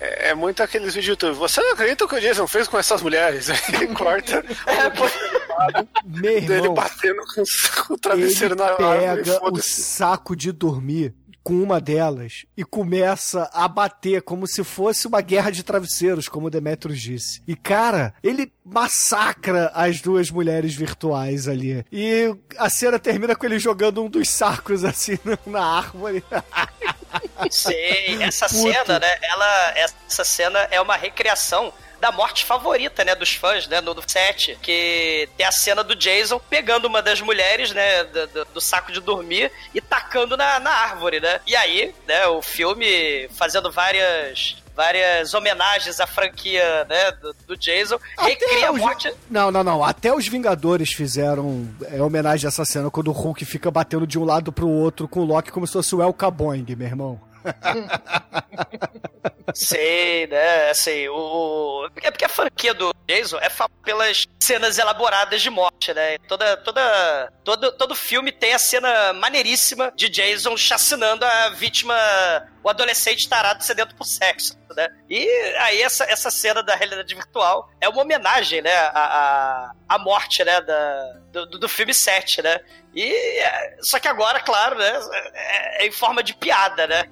É, é muito aqueles vídeos do YouTube. Você não acredita o que o Jason fez com essas mulheres? <laughs> Aí corta É, pô, Meu dele irmão, batendo com o ele travesseiro na árvore. pega o saco de dormir com uma delas e começa a bater como se fosse uma guerra de travesseiros, como o Demetrius disse. E cara, ele massacra as duas mulheres virtuais ali. E a cena termina com ele jogando um dos sacos assim <laughs> na árvore. Sei, essa cena, né? Ela, essa cena é uma recriação da morte favorita, né, dos fãs, né, no, no set, que tem a cena do Jason pegando uma das mulheres, né, do, do- saco de dormir e tacando na, na árvore, né? E aí, né, o filme fazendo várias várias homenagens à franquia, né, do, do Jason, recria a os- morte Não, não, não. Até os Vingadores fizeram é, homenagem a essa cena quando o Hulk fica batendo de um lado pro outro com o Loki como se fosse o El Caboing, meu irmão. <laughs> Sei, né? Assim, o. É porque a franquia do Jason é pelas cenas elaboradas de morte, né? Toda, toda, todo, todo filme tem a cena maneiríssima de Jason chacinando a vítima, o adolescente tarado sedento por sexo, né? E aí essa, essa cena da realidade virtual é uma homenagem, né? À, à, à morte, né? Da, do, do filme 7, né? E. é, Só que agora, claro, né? É, é em forma de piada, né?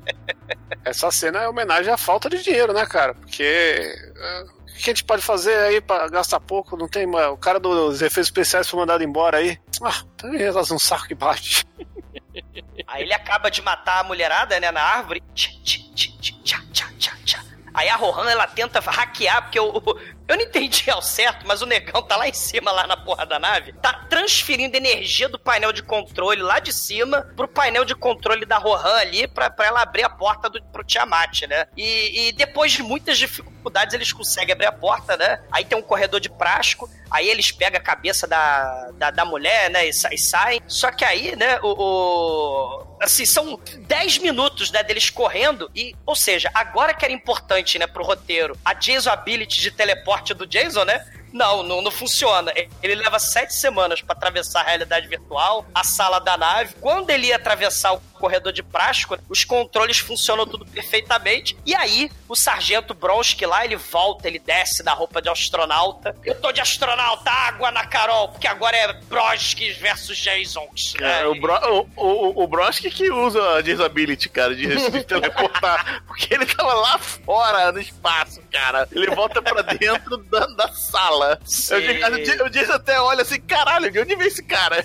<laughs> Essa cena é homenagem à falta de dinheiro, né, cara? Porque. é, O que a gente pode fazer aí pra gastar pouco? Não tem. O cara dos efeitos especiais foi mandado embora aí. Ah, elas um saco que bate. <laughs> Aí ele acaba de matar a mulherada, né, na árvore. Tchá, tchá, tchá, tchá, tchá, tchá. Aí a Rohan, ela tenta hackear, porque eu, eu não entendi ao certo, mas o negão tá lá em cima, lá na porra da nave, tá transferindo energia do painel de controle lá de cima pro painel de controle da Rohan ali, pra, pra ela abrir a porta do, pro Tiamat, né? E, e depois de muitas dificuldades, eles conseguem abrir a porta, né? Aí tem um corredor de plástico, aí eles pegam a cabeça da, da, da mulher, né, e, e saem. Só que aí, né, o... o- assim, são 10 minutos, né, deles correndo e, ou seja, agora que era importante, né, pro roteiro, a Jason Ability de teleporte do Jason, né, não, não, não funciona. Ele leva sete semanas pra atravessar a realidade virtual, a sala da nave. Quando ele ia atravessar o corredor de plástico, os controles funcionam tudo perfeitamente. E aí, o sargento Bronski lá, ele volta, ele desce na roupa de astronauta. Eu tô de astronauta, água na Carol, porque agora é Bronski versus Jasons. É, o, Bro, o, o, o Broski que usa a disability, cara, de se <laughs> teleportar. Porque ele tava lá fora, no espaço, cara. Ele volta pra dentro da, da sala. Eu, digo- o Jason até olha assim, caralho, de onde veio esse cara?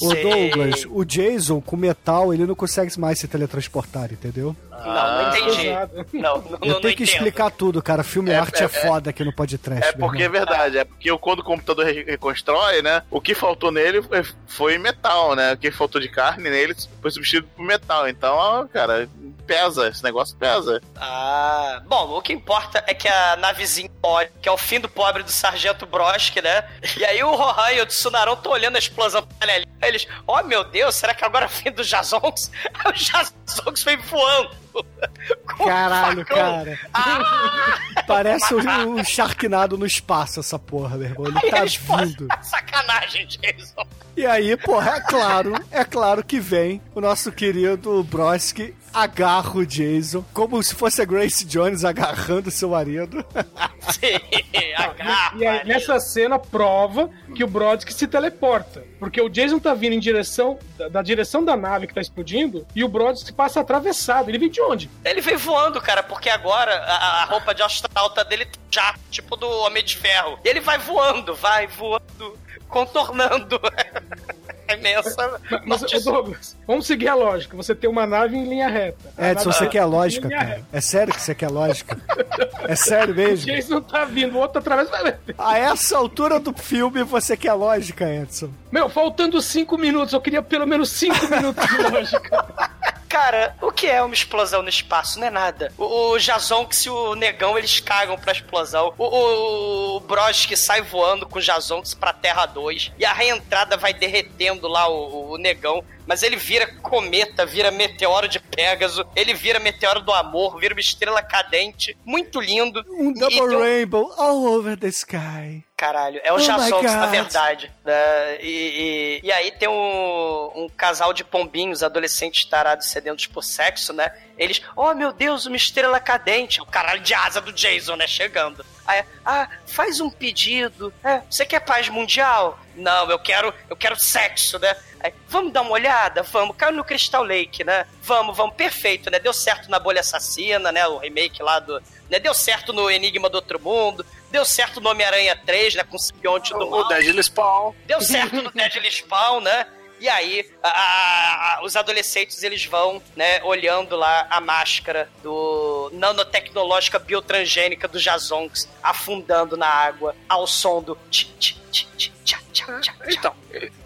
Ô. Douglas, o Jason com metal, ele não consegue mais se teletransportar, entendeu? Não, não entendi. Exato. Não, não, Eu não, tenho não que entendo. explicar tudo, cara. Filme É, arte é, é, foda aqui no podcast. É porque é verdade, é porque quando o computador re- reconstrói, né? O que faltou nele foi- foi metal, né? O que faltou de carne nele foi substituído por metal. Então, cara, pesa, esse negócio pesa. Ah, bom, o que importa é que a navezinha pode, que é o fim do pobre do Sargento Broski, né? E aí o Rohan e o Tsunarão estão olhando a explosão ali. Eles, oh meu Deus, será que agora é o fim do Jazons? <laughs> Aí o Jazons vem voando. Caralho, cara. Parece um, um Sharknado no espaço, essa porra, meu irmão. Ele Aí tá vindo. Sacanagem, Jason. E aí, porra, é claro, é claro que vem o nosso querido Broski, agarra o Jason, como se fosse a Grace Jones agarrando seu marido. <laughs> Sim, agarra. E aí, nessa cena prova que o Brodsky se teleporta. Porque o Jason tá vindo em direção da, da direção da nave que tá explodindo e o Brodsky passa atravessado. Ele vem de onde? Ele veio voando, cara, porque agora a, a roupa de astronauta dele já, tipo do Homem de Ferro. E ele vai voando, vai voando, contornando. <laughs> É imensa. Mas, mas Douglas, vamos seguir a lógica. Você tem uma nave em linha reta. A Edson, nave você quer a lógica, cara? reta. É sério que você quer lógica? É sério <laughs> O mesmo? Jason tá vindo, o outro através vai. A essa altura do filme você quer lógica, Edson? Meu, faltando cinco minutos, eu queria pelo menos cinco <laughs> minutos de lógica. Cara, o que é uma explosão no espaço? Não é nada. O, o Jazonx e o Negão, eles cagam pra explosão. O, o, o Broski sai voando com o Jazonx pra Terra 2. E a reentrada vai derretendo lá o, o Negão. Mas ele vira cometa, vira meteoro de Pégaso. Ele vira meteoro do amor, vira uma estrela cadente. Muito lindo. Um double rainbow all over the sky. Caralho, é o Oh my Jazonx, na verdade. né? E, e, e aí tem um, um casal de pombinhos, adolescentes tarados sedentos por sexo, né? Eles, oh meu Deus, uma estrela cadente. O caralho de asa do Jason, né? Chegando. Aí, ah, faz um pedido. É, você quer paz mundial? Não, eu quero, eu quero sexo, né? Aí, vamos dar uma olhada? Vamos, caiu no Crystal Lake, né? Vamos, vamos, perfeito, né? Deu certo na Bolha Assassina, né? O remake lá do. Né? Deu certo no Enigma do Outro Mundo. Deu certo no Homem-Aranha 3, né? Com o simbionte do O. Deadly Spawn. Deu certo no Deadly Spawn, né? E aí, a- a- a- os adolescentes, eles vão, né, olhando lá a máscara do nanotecnológica biotransgênica do Jazonx afundando na água ao som do tch, tch, Então,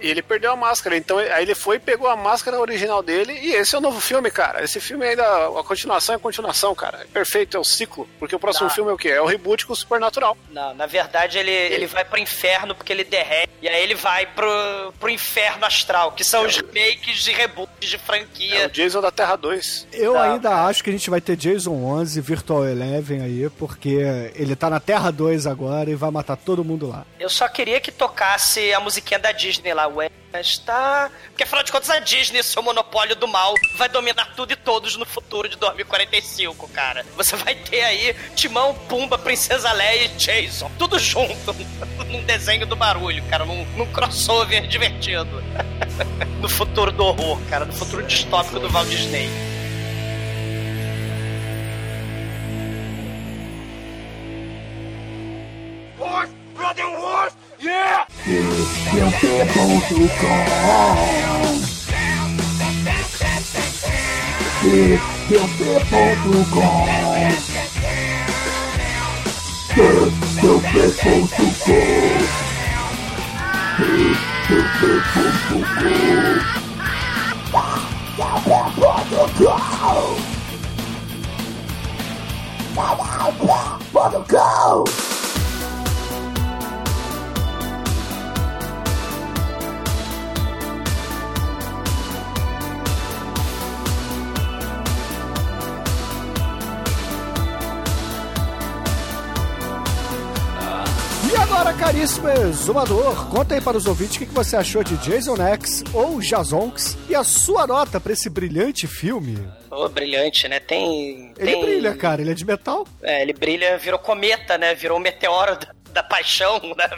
ele perdeu a máscara, então aí ele foi e pegou a máscara original dele e esse é o novo filme, cara. Esse filme ainda, a continuação é a continuação, cara. É perfeito, é o ciclo, porque o próximo Tá. filme é o quê? É o reboot com o Supernatural. Não, na verdade ele, ele vai pro inferno porque ele derrete. E aí ele vai pro, pro inferno astral, que são os remakes e reboots de É franquia. o Jason da Terra 2. Eu Tá, ainda acho que a gente vai ter Jason 11 Virtual Eleven aí, porque ele tá na Terra 2 agora e vai matar todo mundo lá. Eu só queria que tocasse a musiquinha da Disney lá, ué. Está. Porque afinal de contas a Disney, seu monopólio do mal, vai dominar tudo e todos no futuro de 2045, cara. Você vai ter aí Timão, Pumba, Princesa Leia e Jason. Tudo junto. <laughs> num desenho do barulho, cara. Num, num crossover divertido. <laughs> no futuro do horror, cara. No futuro distópico do Walt Disney. Yeah! Eu sempre ouvi go! Caríssimo exumador, conta aí para os ouvintes o que você achou de Jason X ou Jazonx e a sua nota para esse brilhante filme. Ô, brilhante, né? Tem. Ele tem... brilha, cara, ele é de metal. É, ele brilha, virou cometa, né? Virou um meteoro da, da paixão, né?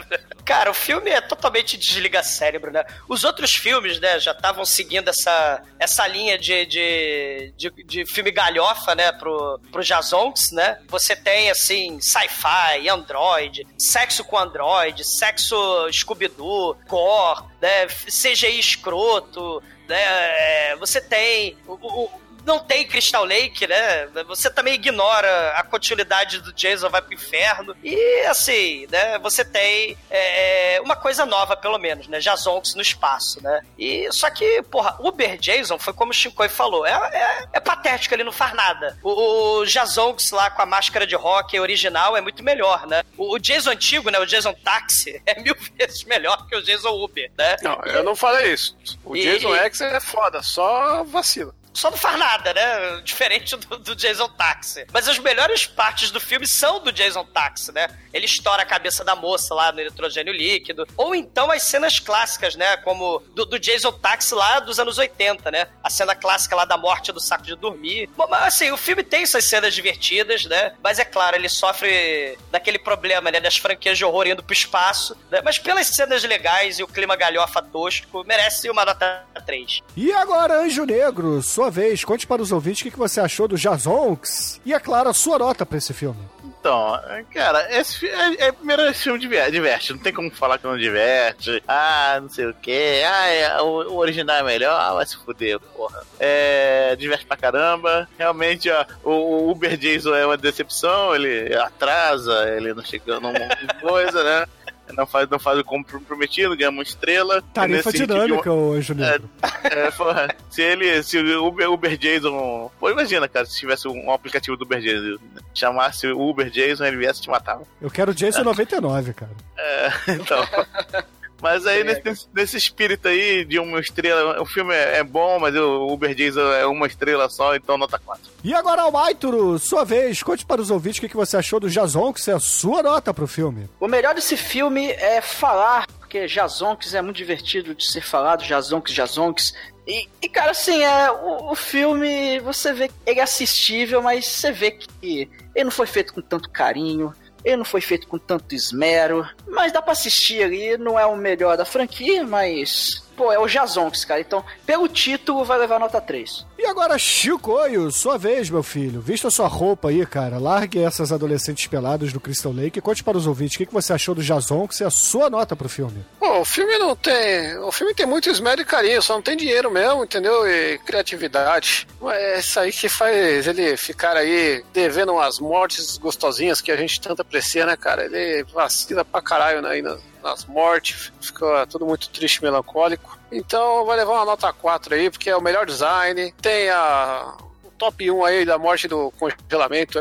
Cara, o filme é totalmente desliga cérebro, né? Os outros filmes, né, já estavam seguindo essa, essa linha de, de, de, de filme galhofa, né, pro, pro Jazonx, né? Você tem, assim, sci-fi, android, sexo com android, sexo Scooby-Doo, gore, né? CGI escroto, né? É, Você tem... o- o, não tem Crystal Lake, né? Você também ignora a continuidade do Jason vai pro inferno. E assim, né? Você tem é, uma coisa nova, pelo menos, né? Jazonx no espaço, né? E só que, porra, Uber Jason foi como o Shinkoi falou: é, é, é patético, ele não faz nada. O, o Jazonx lá com a máscara de rock original é muito melhor, né? O, o Jason antigo, né? O Jason Táxi <laughs> é mil vezes melhor que o Jason Uber, né? Não, eu não falei isso. O E- Jason e- X é foda, só vacila. Só não faz nada, né? Diferente do, do Jason Taxi. Mas as melhores partes do filme são do Jason Taxi, né? Ele estoura a cabeça da moça lá no nitrogênio líquido. Ou então as cenas clássicas, né? Como do, do Jason Taxi lá dos anos 80, né? A cena clássica lá da morte do saco de dormir. Bom, mas assim, o filme tem essas cenas divertidas, né? Mas é claro, ele sofre daquele problema, né? Das franquias de horror indo pro espaço. Né? Mas pelas cenas legais e o clima galhofa tosco, merece uma nota 3. E agora, Anjo Negro, sua vez. Conte para os ouvintes o que você achou do Jazonks. E, é claro, a sua nota para esse filme. Então, cara, esse é, é, primeiro esse filme diver- diverte, não tem como falar que não diverte. Ah, não sei o que. Ah, é, o, o original é melhor. Ah, vai se fuder, porra. É, diverte pra caramba. Realmente, ó, o, o Uber Jason é uma decepção, ele atrasa, ele não chega numa coisa, né? <laughs> Não faz, não faz o como prometido, ganha uma estrela. Tarifa dinâmica, ô Anjo Negro. é, porra, se ele, se o Uber, Uber Jason. Pô, imagina, cara, se tivesse um aplicativo do Uber Jason, chamasse o Uber Jason, ele viesse e te matava. Eu quero Jason 99, cara. É, <laughs> então. <laughs> Mas aí, nesse, nesse espírito aí de uma estrela, o filme é, é bom, mas o Uber Jason é uma estrela só, então nota 4. E agora, Almaituro, sua vez. Conte para os ouvintes o que que você achou do Jazonks e a sua nota pro filme. O melhor desse filme é falar, porque Jazonks é muito divertido de ser falado, Jazonks, Jazonks. E, e, cara, assim, é, o, o filme, você vê que ele é assistível, mas você vê que ele não foi feito com tanto carinho, ele não foi feito com tanto esmero, mas dá pra assistir ali, não é o melhor da franquia, mas... Pô, é o Jazonks, cara, então, pelo título, vai levar nota 3. E agora, Chicoio, sua vez, meu filho. Vista sua roupa aí, cara. Largue essas adolescentes peladas do Crystal Lake e conte para os ouvintes o que que você achou do Jazonks e a sua nota pro filme. Pô, o filme não tem. O filme tem muito esmero e carinho, só não tem dinheiro mesmo, entendeu? E criatividade. É isso aí que faz ele ficar aí devendo umas mortes gostosinhas que a gente tanto aprecia, né, cara? Ele vacila pra caralho né, aí nas, nas mortes, fica tudo muito triste e melancólico. Então vai levar uma nota 4 aí, porque é o melhor design. Tem a. Top 1 aí da morte do congelamento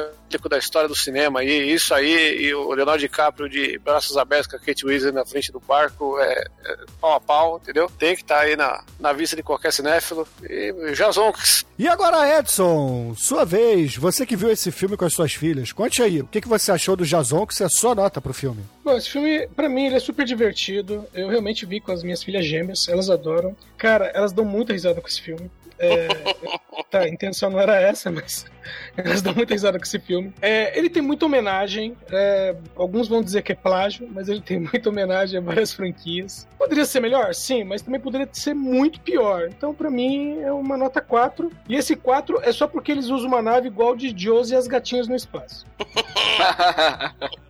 da história do cinema e isso aí e o Leonardo DiCaprio de braços abertos com a Kate Winslet na frente do barco é, é pau a pau, entendeu? Tem que estar aí na, na vista de qualquer cinéfilo e Jazonks. E agora, Edson, sua vez. Você que viu esse filme com as suas filhas, conte aí, o que que você achou do Jazonks e a sua nota pro filme. Bom, esse filme, pra mim, ele é super divertido. Eu realmente vi com as minhas filhas gêmeas, elas adoram. Cara, elas dão muita risada com esse filme. É, tá, a intenção não era essa, mas <laughs> elas dão muita risada com esse filme. É, ele tem muita homenagem, é, alguns vão dizer que é plágio, mas ele tem muita homenagem a várias franquias. Poderia ser melhor? Sim, mas também poderia ser muito pior. Então, pra mim, é uma nota 4. E esse 4 é só porque eles usam uma nave igual de Josie e as gatinhas no espaço. <laughs>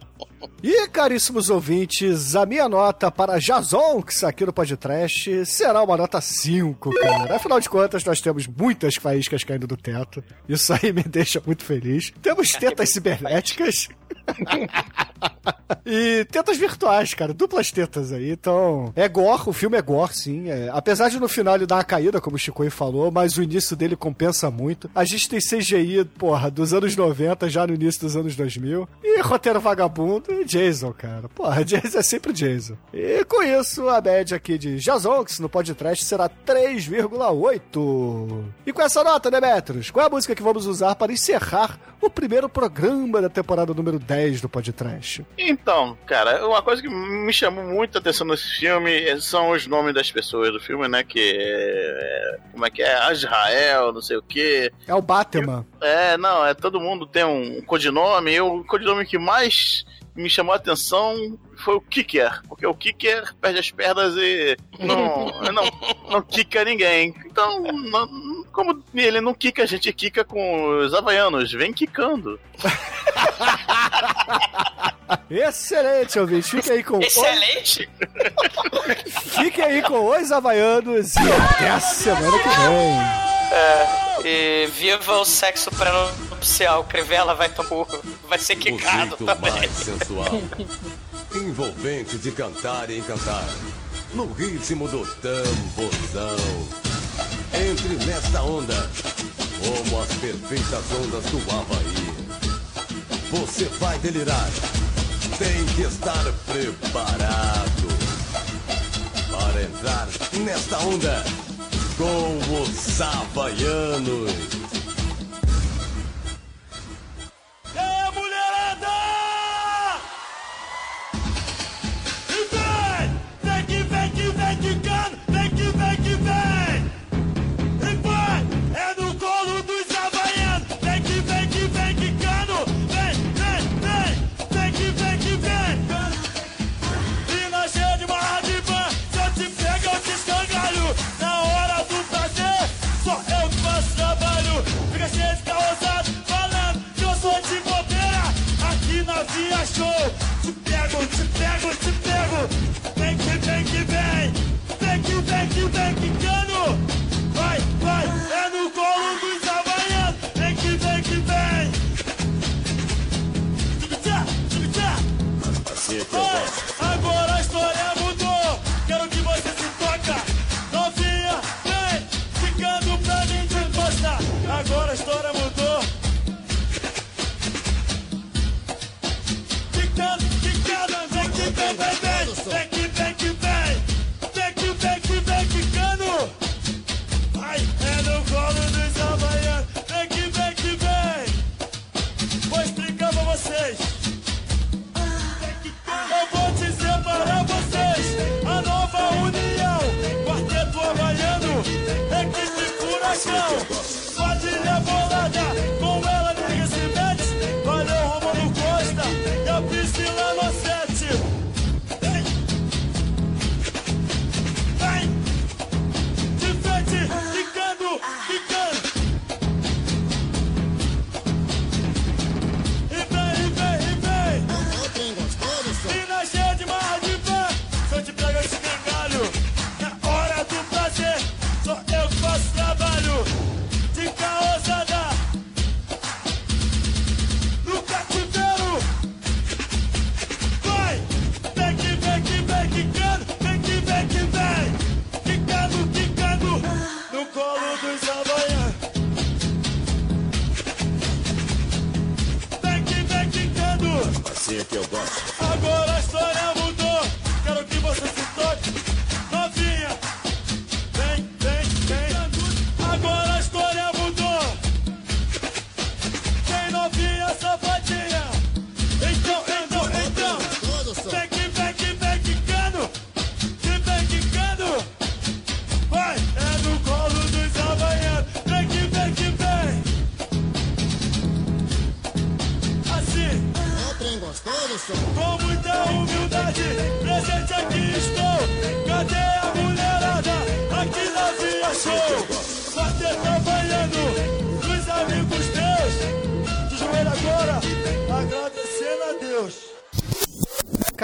E, caríssimos ouvintes, a minha nota para Jazonks aqui no podcast será uma nota 5, cara. Afinal de contas, nós temos muitas faíscas caindo do teto. Isso aí me <laughs> deixa muito feliz. Temos tetas cibernéticas. <laughs> <laughs> e tetas virtuais, cara. Duplas tetas aí. Então, é gore, o filme é gore, sim. É, apesar de no final ele dar uma caída, como o Chico falou, mas o início dele compensa muito. A gente tem CGI, porra, dos anos 90, já no início dos anos 2000. E roteiro vagabundo e Jason, cara. Porra, <laughs> Jason é sempre Jason. E com isso, a média aqui de Jazonks no podcast será 3,8. E com essa nota, Demetrius, qual é a música que vamos usar para encerrar o primeiro programa da temporada número 10 do podcast? Então, cara, uma coisa que me chamou muita atenção nesse filme são os nomes das pessoas do filme, né? Que é. Como é que é? Israel, não sei o quê. É o Batman. É, não, é todo mundo tem um codinome. E o codinome que mais me chamou a atenção foi o Kicker, porque o Kicker perde as pernas e não, <laughs> não, não quica ninguém. Então, não- como ele não quica, a gente quica com os havaianos, vem quicando. <laughs> Excelente, ouvinte. Fique aí com Excelente! Fique aí com os Havaianos e até a semana que vem. É, e viva o sexo pré-nupcial. Crivella vai, tomar, vai ser O quicado jeito também. mais sensual, envolvente de cantar e encantar, no ritmo do tamborzão. Entre nesta onda, como as perfeitas ondas do Havaí. Você vai delirar, tem que estar preparado para entrar nesta onda com os Havaianos.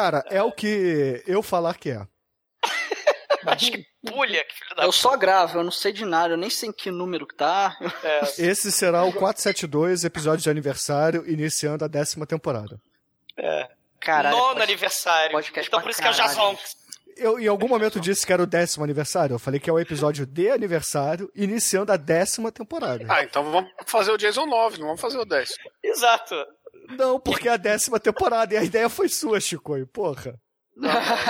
Cara, é o que eu falar que é. <laughs> Acho que pulha, que filho da Eu só gravo, eu não sei de nada, eu nem sei em que número que tá. <laughs> Esse será o 472, episódio de aniversário, iniciando a décima temporada. É. Caralho, Nono pode- aniversário. podcast Então por isso que é o caralho. Jason. Eu em algum momento disse que era o décimo aniversário. Eu falei que é o episódio de aniversário, iniciando a décima temporada. Ah, então vamos fazer o Jason 9, não vamos fazer o 10. Exato. Não, porque é a décima temporada e a ideia foi sua, Chicoio, porra.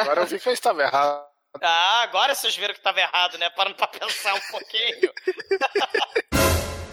Agora eu vi que eu estava errado. Ah, agora vocês viram que tava errado, né? Parando pra pensar um pouquinho. <laughs>